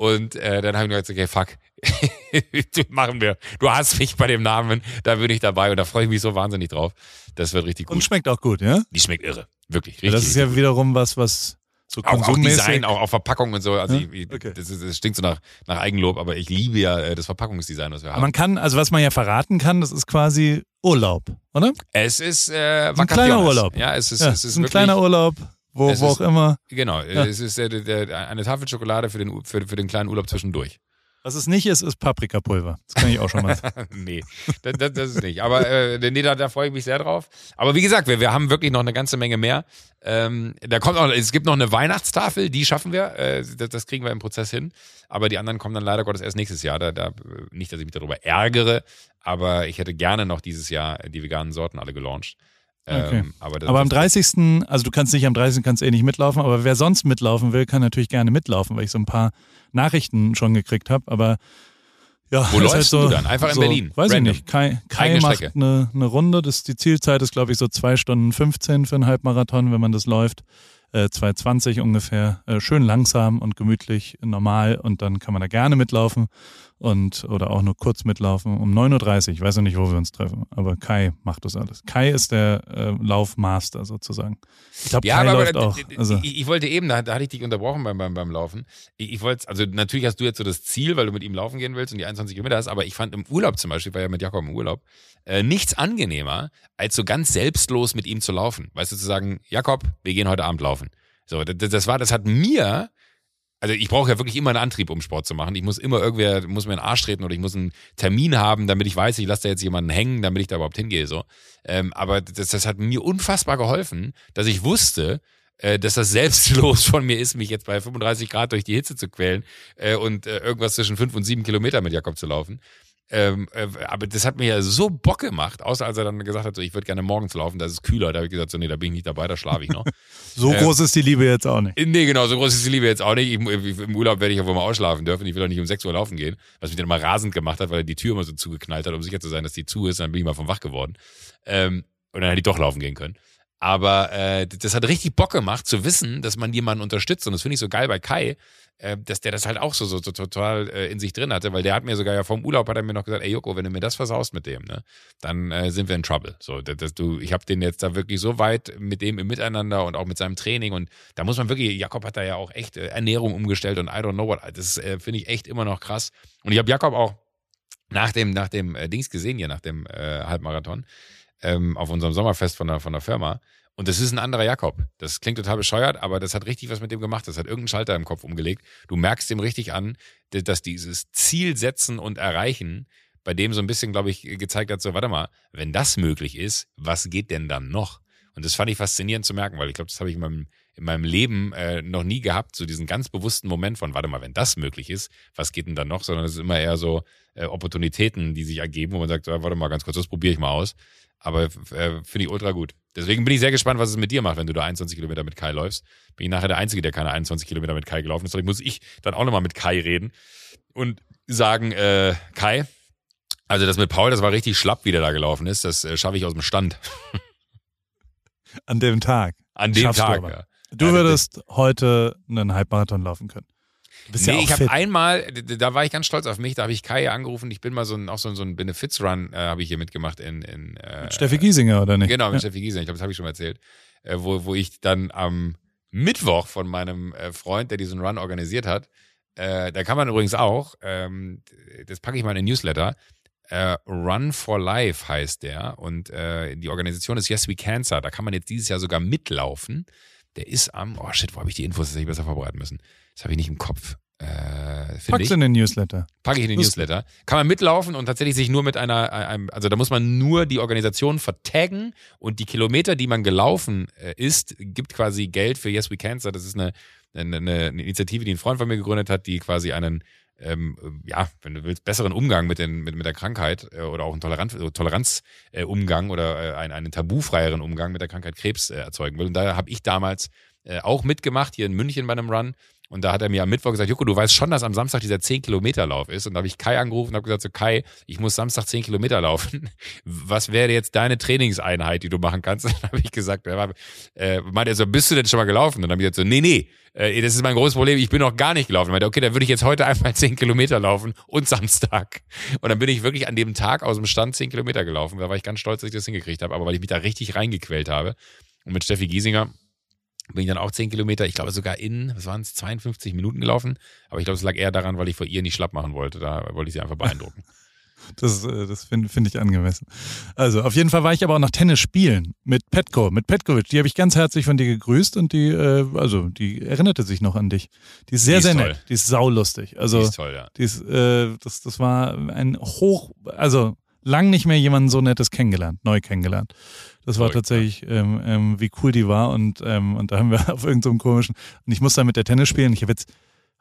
und äh, dann habe ich mir gesagt, okay, fuck, machen wir. Du hast mich bei dem Namen, da bin ich dabei und da freue ich mich so wahnsinnig drauf. Das wird richtig gut. Und schmeckt auch gut, ja? Die schmeckt irre. Wirklich. Richtig, das ist ja wiederum was, was so auch, auch Design, auch, auch Verpackung und so. Also ja? ich, okay. das, ist, das stinkt so nach, nach Eigenlob, aber ich liebe ja äh, das Verpackungsdesign, was wir haben. Man kann, also was man ja verraten kann, das ist quasi Urlaub, oder? Es ist äh, ein kleiner Urlaub. Ja, es ist, ja, es ist ein kleiner Urlaub. Wo, wo ist, auch immer. Genau, ja. es ist äh, der, eine Tafel Schokolade für den, für, für den kleinen Urlaub zwischendurch. Was es nicht ist, ist Paprikapulver. Das kann ich auch schon mal sagen. nee, das, das, das, ist nicht. Aber äh, nee, da, da freue ich mich sehr drauf. Aber wie gesagt, wir, wir haben wirklich noch eine ganze Menge mehr. Ähm, da kommt auch, es gibt noch eine Weihnachtstafel, die schaffen wir. Äh, das, das, kriegen wir im Prozess hin. Aber die anderen kommen dann leider Gottes erst nächstes Jahr. Da, da, nicht, dass ich mich darüber ärgere, aber ich hätte gerne noch dieses Jahr die veganen Sorten alle gelauncht. Okay. Ähm, aber, aber am 30. also du kannst nicht am 30. kannst eh nicht mitlaufen, aber wer sonst mitlaufen will, kann natürlich gerne mitlaufen, weil ich so ein paar Nachrichten schon gekriegt habe. Aber ja, Wo läufst halt so, du dann? Einfach in so, Berlin? Weiß Random. ich nicht. Kai, Kai macht eine, eine Runde. Das, die Zielzeit ist, glaube ich, so zwei Stunden 15 für einen Halbmarathon, wenn man das läuft. Äh, 2,20 ungefähr. Äh, schön langsam und gemütlich, normal. Und dann kann man da gerne mitlaufen und oder auch nur kurz mitlaufen um 9.30 Uhr. Ich weiß noch nicht, wo wir uns treffen, aber Kai macht das alles. Kai ist der äh, Laufmaster sozusagen. Ich glaube, ja, Kai aber, läuft aber, auch. Also. Ich, ich, wollte eben, da, da, hatte ich dich unterbrochen beim, beim, beim Laufen. Ich, ich wollte, also natürlich hast du jetzt so das Ziel, weil du mit ihm laufen gehen willst und die 21 Kilometer hast, aber ich fand im Urlaub zum Beispiel, war ja mit Jakob im Urlaub, äh, nichts angenehmer, als so ganz selbstlos mit ihm zu laufen. Weißt du, zu sagen, Jakob, wir gehen heute Abend laufen. So, das, das war, das hat mir also ich brauche ja wirklich immer einen Antrieb, um Sport zu machen. Ich muss immer irgendwer, muss mir einen Arsch treten oder ich muss einen Termin haben, damit ich weiß, ich lasse da jetzt jemanden hängen, damit ich da überhaupt hingehe. So. Ähm, aber das, das hat mir unfassbar geholfen, dass ich wusste, äh, dass das selbstlos von mir ist, mich jetzt bei 35 Grad durch die Hitze zu quälen äh, und äh, irgendwas zwischen fünf und sieben Kilometer mit Jakob zu laufen. Ähm, äh, aber das hat mir ja so Bock gemacht, außer als er dann gesagt hat, so, ich würde gerne morgens laufen, das ist kühler. Da habe ich gesagt, so, nee, da bin ich nicht dabei, da schlafe ich noch. so äh, groß ist die Liebe jetzt auch nicht. Nee, genau, so groß ist die Liebe jetzt auch nicht. Ich, Im Urlaub werde ich ja wohl mal ausschlafen dürfen. Ich will doch nicht um 6 Uhr laufen gehen, was mich dann mal rasend gemacht hat, weil er die Tür immer so zugeknallt hat, um sicher zu sein, dass die zu ist. Dann bin ich mal vom Wach geworden. Ähm, und dann hätte ich doch laufen gehen können. Aber äh, das hat richtig Bock gemacht, zu wissen, dass man jemanden unterstützt. Und das finde ich so geil bei Kai, äh, dass der das halt auch so, so, so total äh, in sich drin hatte, weil der hat mir sogar ja vom Urlaub hat er mir noch gesagt, ey Joko, wenn du mir das versaust mit dem, ne, dann äh, sind wir in Trouble. So, dass, dass du, ich habe den jetzt da wirklich so weit mit dem im Miteinander und auch mit seinem Training und da muss man wirklich, Jakob hat da ja auch echt äh, Ernährung umgestellt und I don't know what, das äh, finde ich echt immer noch krass. Und ich habe Jakob auch nach dem, nach dem Dings gesehen hier, nach dem Halbmarathon ähm, auf unserem Sommerfest von der, von der Firma. Und das ist ein anderer Jakob. Das klingt total bescheuert, aber das hat richtig was mit dem gemacht. Das hat irgendeinen Schalter im Kopf umgelegt. Du merkst dem richtig an, dass dieses Ziel setzen und erreichen bei dem so ein bisschen, glaube ich, gezeigt hat, so, warte mal, wenn das möglich ist, was geht denn dann noch? Und das fand ich faszinierend zu merken, weil ich glaube, das habe ich in meinem, in meinem Leben äh, noch nie gehabt, so diesen ganz bewussten Moment von, warte mal, wenn das möglich ist, was geht denn dann noch? Sondern es ist immer eher so äh, Opportunitäten, die sich ergeben, wo man sagt, warte mal, ganz kurz, das probiere ich mal aus. Aber äh, finde ich ultra gut. Deswegen bin ich sehr gespannt, was es mit dir macht, wenn du da 21 Kilometer mit Kai läufst. Bin ich nachher der Einzige, der keine 21 Kilometer mit Kai gelaufen ist. Vielleicht muss ich dann auch nochmal mit Kai reden und sagen, äh, Kai, also das mit Paul, das war richtig schlapp, wie der da gelaufen ist. Das äh, schaffe ich aus dem Stand. An dem Tag. An dem Tag, du ja. Du würdest heute einen Halbmarathon laufen können. Bist nee, ja ich habe einmal, da war ich ganz stolz auf mich, da habe ich Kai angerufen, ich bin mal so ein, auch so, so ein Benefits-Run, äh, habe ich hier mitgemacht in, in äh, mit Steffi Giesinger, oder nicht? Genau, mit ja. Steffi Giesinger, ich glaube, das habe ich schon mal erzählt, äh, wo, wo ich dann am Mittwoch von meinem äh, Freund, der diesen Run organisiert hat, äh, da kann man übrigens auch, ähm, das packe ich mal in den Newsletter, äh, Run for Life heißt der und äh, die Organisation ist Yes We Cancer, da kann man jetzt dieses Jahr sogar mitlaufen. Der ist am, oh shit, wo habe ich die Infos, das hätte ich besser vorbereiten müssen. Das habe ich nicht im Kopf. Äh, Packst du in den Newsletter? Packe ich in den Lust. Newsletter. Kann man mitlaufen und tatsächlich sich nur mit einer, einem, also da muss man nur die Organisation vertaggen und die Kilometer, die man gelaufen äh, ist, gibt quasi Geld für Yes We Cancer. Das ist eine, eine, eine Initiative, die ein Freund von mir gegründet hat, die quasi einen ähm, ja, wenn du willst, besseren Umgang mit, den, mit, mit der Krankheit äh, oder auch einen Toleranz, Toleranzumgang äh, oder äh, einen, einen tabufreieren Umgang mit der Krankheit Krebs äh, erzeugen will. Und da habe ich damals äh, auch mitgemacht, hier in München bei einem Run. Und da hat er mir am Mittwoch gesagt, Joko, du weißt schon, dass am Samstag dieser 10-Kilometer-Lauf ist. Und da habe ich Kai angerufen und habe gesagt, so Kai, ich muss Samstag 10 Kilometer laufen. Was wäre jetzt deine Trainingseinheit, die du machen kannst? Und dann habe ich gesagt, äh, meinte er so, bist du denn schon mal gelaufen? Und dann habe ich gesagt so, nee, nee, äh, das ist mein großes Problem, ich bin noch gar nicht gelaufen. meinte, okay, dann würde ich jetzt heute einfach 10 Kilometer laufen und Samstag. Und dann bin ich wirklich an dem Tag aus dem Stand 10 Kilometer gelaufen. Da war ich ganz stolz, dass ich das hingekriegt habe, aber weil ich mich da richtig reingequält habe. Und mit Steffi Giesinger bin ich dann auch 10 Kilometer, ich glaube sogar in, was waren es, 52 Minuten gelaufen. Aber ich glaube, es lag eher daran, weil ich vor ihr nicht schlapp machen wollte. Da wollte ich sie einfach beeindrucken. Das, äh, das finde find ich angemessen. Also, auf jeden Fall war ich aber auch noch Tennis spielen mit Petko, mit Petkovic. Die habe ich ganz herzlich von dir gegrüßt und die, äh, also, die erinnerte sich noch an dich. Die ist sehr, die ist sehr toll. nett. Die ist saulustig. Also, die ist toll, ja. Die ist, äh, das, das war ein hoch, also, lang nicht mehr jemanden so nettes kennengelernt, neu kennengelernt. Das war tatsächlich, ähm, ähm, wie cool die war und, ähm, und da haben wir auf irgendeinem so komischen, und ich musste dann mit der Tennis spielen. Ich habe jetzt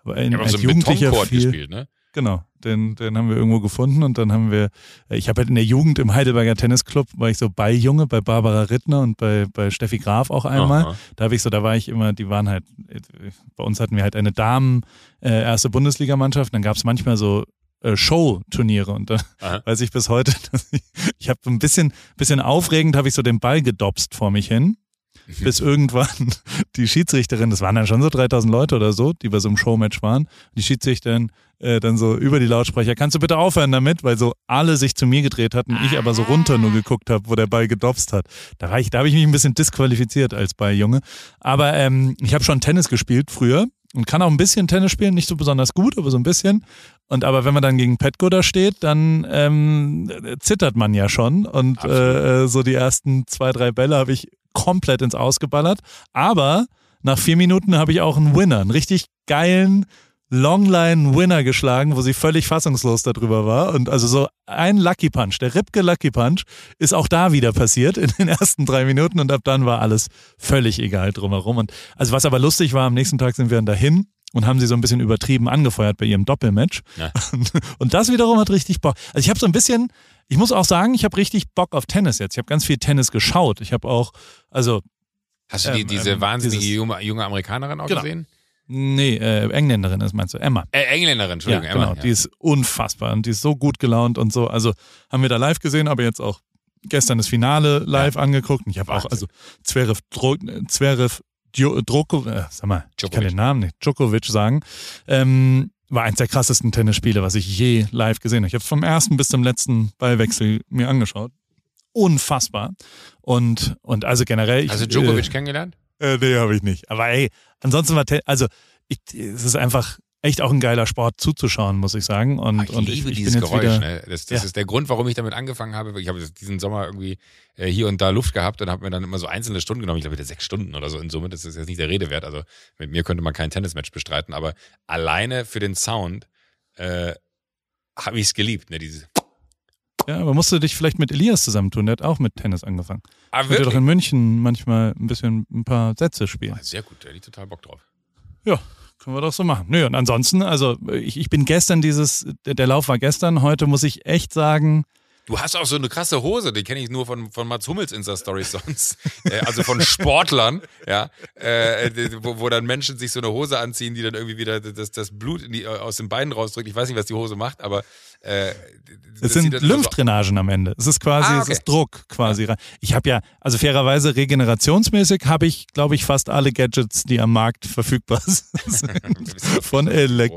aber ein, als so Jugendlicher viel, gespielt, ne? Genau, den, den haben wir irgendwo gefunden und dann haben wir, ich habe halt in der Jugend im Heidelberger Tennisclub, war ich so bei Junge, bei Barbara Rittner und bei, bei Steffi Graf auch einmal. Aha. Da habe ich so, da war ich immer, die waren halt, bei uns hatten wir halt eine Damen äh, erste Bundesligamannschaft, dann gab es manchmal so äh, Show-Turniere und da Aha. weiß ich bis heute, dass ich, ich habe ein bisschen, bisschen aufregend, habe ich so den Ball gedopst vor mich hin bis irgendwann die Schiedsrichterin, das waren dann schon so 3000 Leute oder so, die bei so einem Showmatch waren, die Schiedsrichterin äh, dann so über die Lautsprecher, kannst du bitte aufhören damit, weil so alle sich zu mir gedreht hatten, ich aber so runter nur geguckt habe, wo der Ball gedopst hat. Da, war ich, da habe ich mich ein bisschen disqualifiziert als Balljunge. Aber ähm, ich habe schon Tennis gespielt früher und kann auch ein bisschen Tennis spielen, nicht so besonders gut, aber so ein bisschen. Und aber wenn man dann gegen Petko da steht, dann ähm, zittert man ja schon. Und äh, so die ersten zwei, drei Bälle habe ich komplett ins Ausgeballert. Aber nach vier Minuten habe ich auch einen Winner, einen richtig geilen Longline-Winner geschlagen, wo sie völlig fassungslos darüber war. Und also so ein Lucky Punch, der Ripke Lucky Punch, ist auch da wieder passiert in den ersten drei Minuten und ab dann war alles völlig egal drumherum. Und also was aber lustig war, am nächsten Tag sind wir dann dahin und haben sie so ein bisschen übertrieben angefeuert bei ihrem Doppelmatch. Ja. Und das wiederum hat richtig Bock. Also ich habe so ein bisschen, ich muss auch sagen, ich habe richtig Bock auf Tennis jetzt. Ich habe ganz viel Tennis geschaut. Ich habe auch, also. Hast du die, ähm, diese ähm, wahnsinnige junge, junge, Amerikanerin auch genau. gesehen? Nee, äh, Engländerin ist meinst du, Emma. Äh, Engländerin, Entschuldigung, ja, genau, Emma. Ja. Die ist unfassbar und die ist so gut gelaunt und so. Also haben wir da live gesehen, aber jetzt auch gestern das Finale live ja. angeguckt. Und ich habe auch, also Zverev, Zverev Djoko, äh, sag mal, Djokovic. ich kann den Namen nicht, Djokovic sagen. Ähm, war eins der krassesten Tennisspiele, was ich je live gesehen habe. Ich habe vom ersten bis zum letzten Ballwechsel mir angeschaut. Unfassbar. Und, und also generell. Hast du Djokovic äh, kennengelernt? Äh, nee, habe ich nicht. Aber ey, ansonsten war, also ich, es ist einfach, echt auch ein geiler Sport zuzuschauen, muss ich sagen. Und, ich und liebe ich, ich dieses Geräusch. Wieder, ne? Das, das ja. ist der Grund, warum ich damit angefangen habe. Ich habe diesen Sommer irgendwie äh, hier und da Luft gehabt und habe mir dann immer so einzelne Stunden genommen. Ich glaube, wieder sechs Stunden oder so in Summe. Das ist jetzt nicht der Rede wert. Also mit mir könnte man kein Tennismatch bestreiten, aber alleine für den Sound äh, habe ich es geliebt. Ne? Diese ja, aber musst du dich vielleicht mit Elias zusammentun, der hat auch mit Tennis angefangen. Ah, wirklich? doch in München manchmal ein bisschen ein paar Sätze spielen. Ah, sehr gut, der hat total Bock drauf. Ja, können wir doch so machen. Nö, und ansonsten, also ich, ich bin gestern dieses, der Lauf war gestern, heute muss ich echt sagen, Du hast auch so eine krasse Hose, die kenne ich nur von, von Mats Hummels Insta-Stories sonst. äh, also von Sportlern, ja, äh, wo, wo dann Menschen sich so eine Hose anziehen, die dann irgendwie wieder das, das Blut die, aus den Beinen rausdrückt. Ich weiß nicht, was die Hose macht, aber äh, es sind Lymphdrainagen am Ende. Es ist quasi, ah, okay. es ist Druck quasi. Ja. Ich habe ja, also fairerweise regenerationsmäßig habe ich, glaube ich, fast alle Gadgets, die am Markt verfügbar sind. von, Elek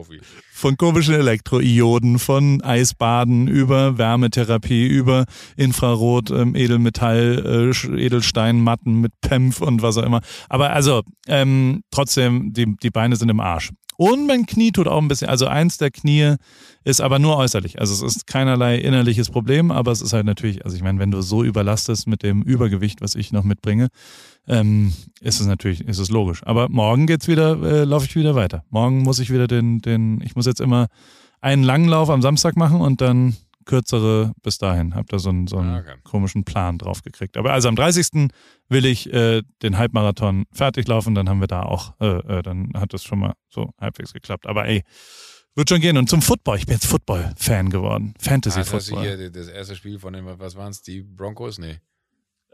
von komischen Elektroioden, von Eisbaden über Wärmetherapie, über Infrarot, ähm, Edelmetall, äh, Edelsteinmatten mit PEMF und was auch immer. Aber also ähm, trotzdem, die, die Beine sind im Arsch. Und mein Knie tut auch ein bisschen, also eins der Knie ist aber nur äußerlich. Also es ist keinerlei innerliches Problem, aber es ist halt natürlich, also ich meine, wenn du so überlastest mit dem Übergewicht, was ich noch mitbringe, ähm, ist es natürlich, ist es logisch. Aber morgen geht's wieder, äh, laufe ich wieder weiter. Morgen muss ich wieder den, den, ich muss jetzt immer einen langen Lauf am Samstag machen und dann kürzere bis dahin. Hab da so einen, so einen ah, okay. komischen Plan drauf gekriegt. Aber also am 30. will ich äh, den Halbmarathon fertig laufen, dann haben wir da auch, äh, äh, dann hat das schon mal so halbwegs geklappt. Aber ey, wird schon gehen. Und zum Football. Ich bin jetzt Football-Fan geworden. Fantasy-Football. Du hier das erste Spiel von den, was waren es, die Broncos? Nee.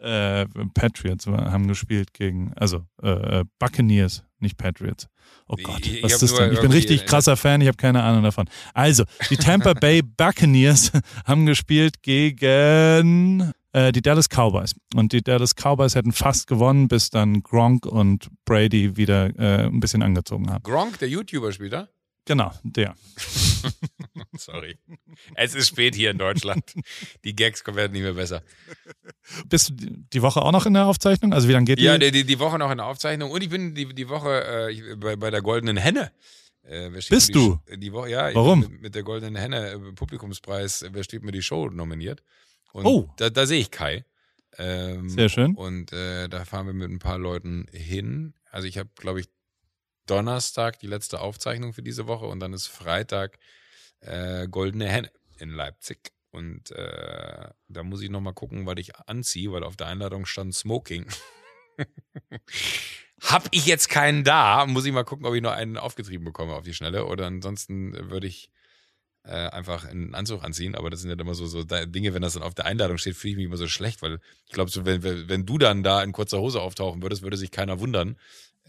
Äh, Patriots haben gespielt gegen, also äh, äh Buccaneers, nicht Patriots. Oh Gott, ich, was ist das denn? Ich bin richtig krasser Fan, ich habe keine Ahnung davon. Also, die Tampa Bay Buccaneers haben gespielt gegen äh, die Dallas Cowboys. Und die Dallas Cowboys hätten fast gewonnen, bis dann Gronk und Brady wieder äh, ein bisschen angezogen haben. Gronk, der YouTuber-Spieler? Genau, der. Sorry. Es ist spät hier in Deutschland. Die Gags werden nicht mehr besser. Bist du die Woche auch noch in der Aufzeichnung? Also wie lange geht die? Ja, die, die Woche noch in der Aufzeichnung. Und ich bin die, die Woche äh, bei, bei der Goldenen Henne. Äh, Bist du? Die Woche, ja. Warum? Mit, mit, der Goldenen Henne äh, Publikumspreis, wer steht mir die Show nominiert. Und oh. Da, da sehe ich Kai. Ähm, Sehr schön. Und äh, da fahren wir mit ein paar Leuten hin. Also ich habe, glaube ich, Donnerstag die letzte Aufzeichnung für diese Woche und dann ist Freitag äh, Goldene Henne in Leipzig. Und äh, da muss ich nochmal gucken, was ich anziehe, weil auf der Einladung stand Smoking. Hab ich jetzt keinen da, muss ich mal gucken, ob ich noch einen aufgetrieben bekomme auf die Schnelle. Oder ansonsten würde ich äh, einfach einen Anzug anziehen. Aber das sind ja immer so, so Dinge, wenn das dann auf der Einladung steht, fühle ich mich immer so schlecht, weil ich glaube, so, wenn, wenn du dann da in kurzer Hose auftauchen würdest, würde sich keiner wundern.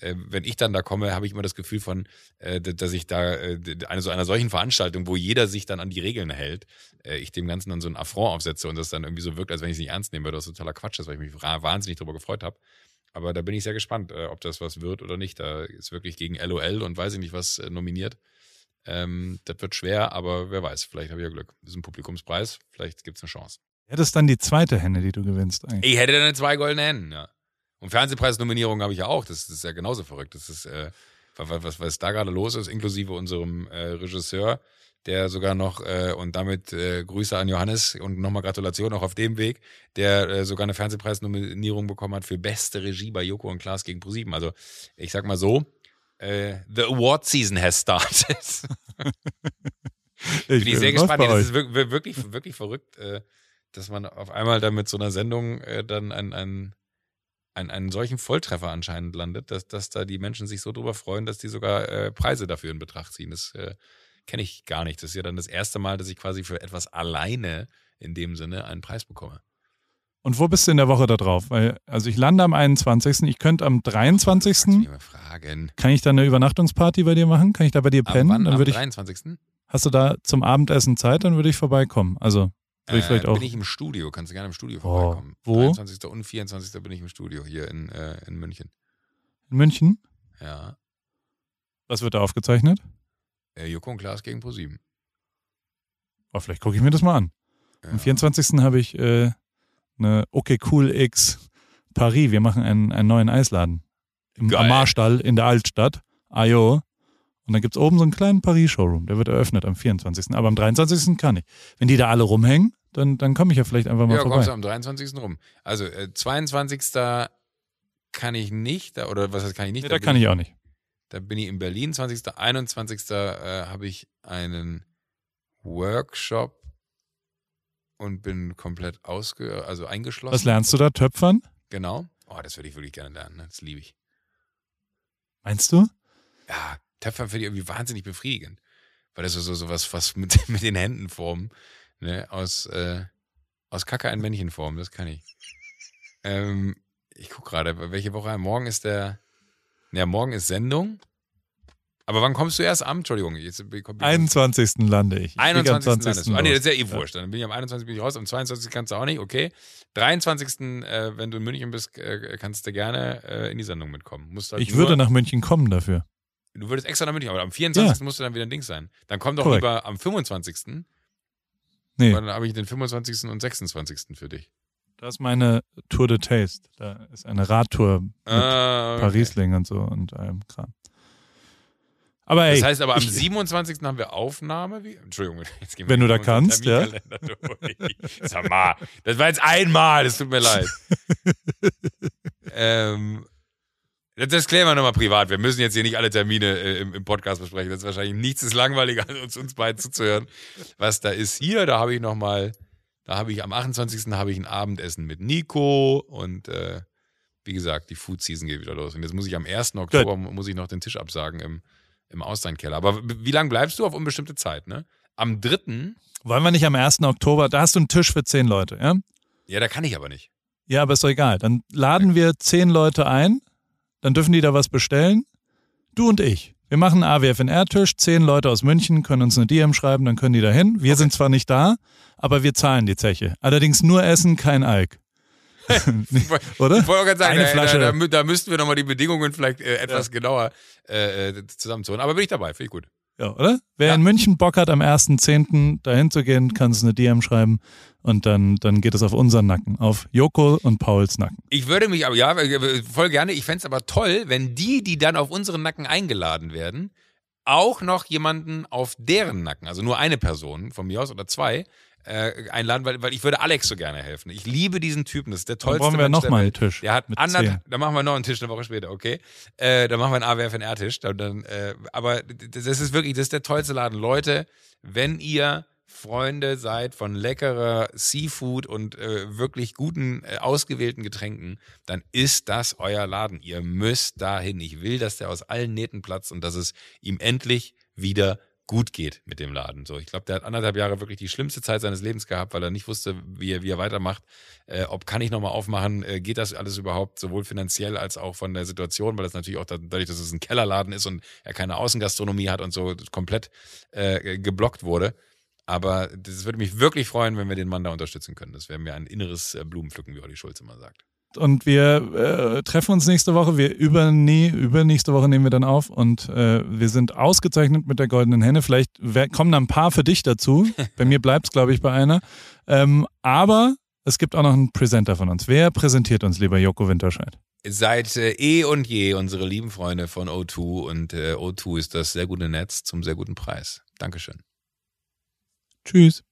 Äh, wenn ich dann da komme, habe ich immer das Gefühl von, äh, dass ich da äh, eine so einer solchen Veranstaltung, wo jeder sich dann an die Regeln hält, ich dem Ganzen dann so ein Affront aufsetze und das dann irgendwie so wirkt, als wenn ich es nicht ernst nehme, weil das totaler Quatsch ist, weil ich mich wahnsinnig darüber gefreut habe. Aber da bin ich sehr gespannt, ob das was wird oder nicht. Da ist wirklich gegen LOL und weiß ich nicht was nominiert. Ähm, das wird schwer, aber wer weiß, vielleicht habe ich ja Glück. Das ist ein Publikumspreis, vielleicht gibt es eine Chance. Hättest dann die zweite Henne, die du gewinnst eigentlich. Ich hätte dann zwei goldene Hennen, ja. Und Fernsehpreisnominierung habe ich ja auch. Das, das, ist ja genauso verrückt. Das ist, äh, was, was, was da gerade los ist, inklusive unserem äh, Regisseur, der sogar noch, äh, und damit äh, Grüße an Johannes und nochmal Gratulation auch auf dem Weg, der äh, sogar eine Fernsehpreisnominierung bekommen hat für beste Regie bei Joko und Klaas gegen ProSieben. Also ich sag mal so, äh, the award season has started. ich bin, bin ich sehr gespannt. Das ist wirklich, wirklich, wirklich verrückt, äh, dass man auf einmal da mit so einer Sendung äh, dann ein, ein einen, einen solchen Volltreffer anscheinend landet, dass, dass da die Menschen sich so drüber freuen, dass die sogar äh, Preise dafür in Betracht ziehen. Das äh, kenne ich gar nicht. Das ist ja dann das erste Mal, dass ich quasi für etwas alleine in dem Sinne einen Preis bekomme. Und wo bist du in der Woche da drauf? Weil, also ich lande am 21. Ich könnte am 23. fragen. Kann ich da eine Übernachtungsparty bei dir machen? Kann ich da bei dir pennen? Am, wann, dann am 23. Ich, hast du da zum Abendessen Zeit? Dann würde ich vorbeikommen. Also äh, vielleicht auch. Bin ich im Studio, kannst du gerne im Studio oh, vorbeikommen. Wo? 23. und 24. bin ich im Studio hier in, äh, in München. In München? Ja. Was wird da aufgezeichnet? Äh, Joko und Klaas gegen ProSieben. Oh, vielleicht gucke ich mir das mal an. Ja. Am 24. habe ich äh, eine Okay Cool X Paris. Wir machen einen, einen neuen Eisladen. Im Amarstall in der Altstadt. Ajo. Und dann gibt es oben so einen kleinen Paris-Showroom, der wird eröffnet am 24. Aber am 23. kann ich. Wenn die da alle rumhängen, dann, dann komme ich ja vielleicht einfach mal ja, vorbei. Ja, kommst du am 23. rum. Also äh, 22. kann ich nicht, da, oder was heißt kann ich nicht? Nee, da, da kann ich, ich auch nicht. Da bin ich in Berlin. 20. 21. Äh, habe ich einen Workshop und bin komplett ausge, also eingeschlossen. Was lernst du da? Töpfern? Genau. Oh, das würde ich wirklich gerne lernen. Ne? Das liebe ich. Meinst du? Ja, Töpfern finde ich irgendwie wahnsinnig befriedigend. Weil das so, so, so was, was mit, mit den Händen formen. Ne? Aus, äh, aus Kacke ein Männchen formen, das kann ich. Ähm, ich gucke gerade, welche Woche? Morgen ist der. Ja, morgen ist Sendung. Aber wann kommst du erst am? Entschuldigung. Jetzt, komm, 21. lande ich. 21. landest du. Ah, nee, das ist ja eh wurscht. Dann bin ich am 21. bin ich raus. Am 22. kannst du auch nicht. Okay. 23. Äh, wenn du in München bist, äh, kannst du gerne äh, in die Sendung mitkommen. Halt ich würde nach München kommen dafür. Du würdest extra nach München, aber am 24. Ja. musst du dann wieder ein Ding sein. Dann komm doch Korrekt. lieber am 25. Nee. Dann habe ich den 25. und 26. für dich. Das ist meine Tour de Taste. Da ist eine Radtour mit ah, okay. Parisling und so und allem Kram. Aber ey, das heißt aber am 27. haben wir Aufnahme. Wie? Entschuldigung, jetzt gehen wir Wenn du da kannst, ja. Sag mal, das war jetzt einmal, das tut mir leid. ähm, das klären wir nochmal privat. Wir müssen jetzt hier nicht alle Termine äh, im, im, Podcast besprechen. Das ist wahrscheinlich nichts ist langweiliger, als uns, uns beiden zuzuhören. Was da ist hier, da habe ich nochmal, da habe ich am 28. habe ich ein Abendessen mit Nico und äh, wie gesagt, die Food Season geht wieder los. Und jetzt muss ich am 1. Oktober muss ich noch den Tisch absagen im, im Auslandkeller. Aber wie lange bleibst du auf unbestimmte Zeit, ne? Am 3. Wollen wir nicht am 1. Oktober, da hast du einen Tisch für zehn Leute, ja? Ja, da kann ich aber nicht. Ja, aber ist doch egal. Dann laden wir zehn Leute ein dann dürfen die da was bestellen. Du und ich. Wir machen einen AWFNR-Tisch, zehn Leute aus München können uns eine DM schreiben, dann können die da hin. Wir okay. sind zwar nicht da, aber wir zahlen die Zeche. Allerdings nur Essen, kein Alk. Oder? Ich wollte auch gerade sagen, Eine Flasche. Da, da, da müssten wir nochmal die Bedingungen vielleicht äh, etwas ja. genauer äh, äh zusammenzuholen. Aber bin ich dabei, finde ich gut. Ja, oder? Wer ja. in München Bock hat, am 1.10. dahin zu gehen, kann es eine DM schreiben und dann, dann geht es auf unseren Nacken, auf Joko und Pauls Nacken. Ich würde mich aber, ja, voll gerne, ich fände es aber toll, wenn die, die dann auf unseren Nacken eingeladen werden, auch noch jemanden auf deren Nacken, also nur eine Person von mir aus oder zwei, äh, einladen, weil, weil ich würde Alex so gerne helfen. Ich liebe diesen Typen, das ist der tollste Dann brauchen wir noch mal einen Tisch. Der hat anderthalb, dann machen wir noch einen Tisch eine Woche später, okay? Äh, dann machen wir einen AWFNR-Tisch. Dann, dann, äh, aber das ist wirklich, das ist der tollste Laden. Leute, wenn ihr Freunde seid von leckerer Seafood und äh, wirklich guten, äh, ausgewählten Getränken, dann ist das euer Laden. Ihr müsst dahin. Ich will, dass der aus allen Nähten platzt und dass es ihm endlich wieder gut geht mit dem Laden. So, ich glaube, der hat anderthalb Jahre wirklich die schlimmste Zeit seines Lebens gehabt, weil er nicht wusste, wie er, wie er weitermacht. Äh, ob kann ich nochmal aufmachen, äh, geht das alles überhaupt, sowohl finanziell als auch von der Situation, weil das natürlich auch dadurch, dass es ein Kellerladen ist und er keine Außengastronomie hat und so komplett äh, geblockt wurde. Aber das würde mich wirklich freuen, wenn wir den Mann da unterstützen können. Das wäre mir ein inneres äh, Blumenpflücken, wie Olli Schulz immer sagt und wir äh, treffen uns nächste Woche. Wir übernäh, übernächste Woche nehmen wir dann auf und äh, wir sind ausgezeichnet mit der goldenen Henne. Vielleicht kommen da ein paar für dich dazu. bei mir bleibt es, glaube ich, bei einer. Ähm, aber es gibt auch noch einen Präsenter von uns. Wer präsentiert uns, lieber Joko Winterscheid? Seit äh, eh und je unsere lieben Freunde von O2 und äh, O2 ist das sehr gute Netz zum sehr guten Preis. Dankeschön. Tschüss.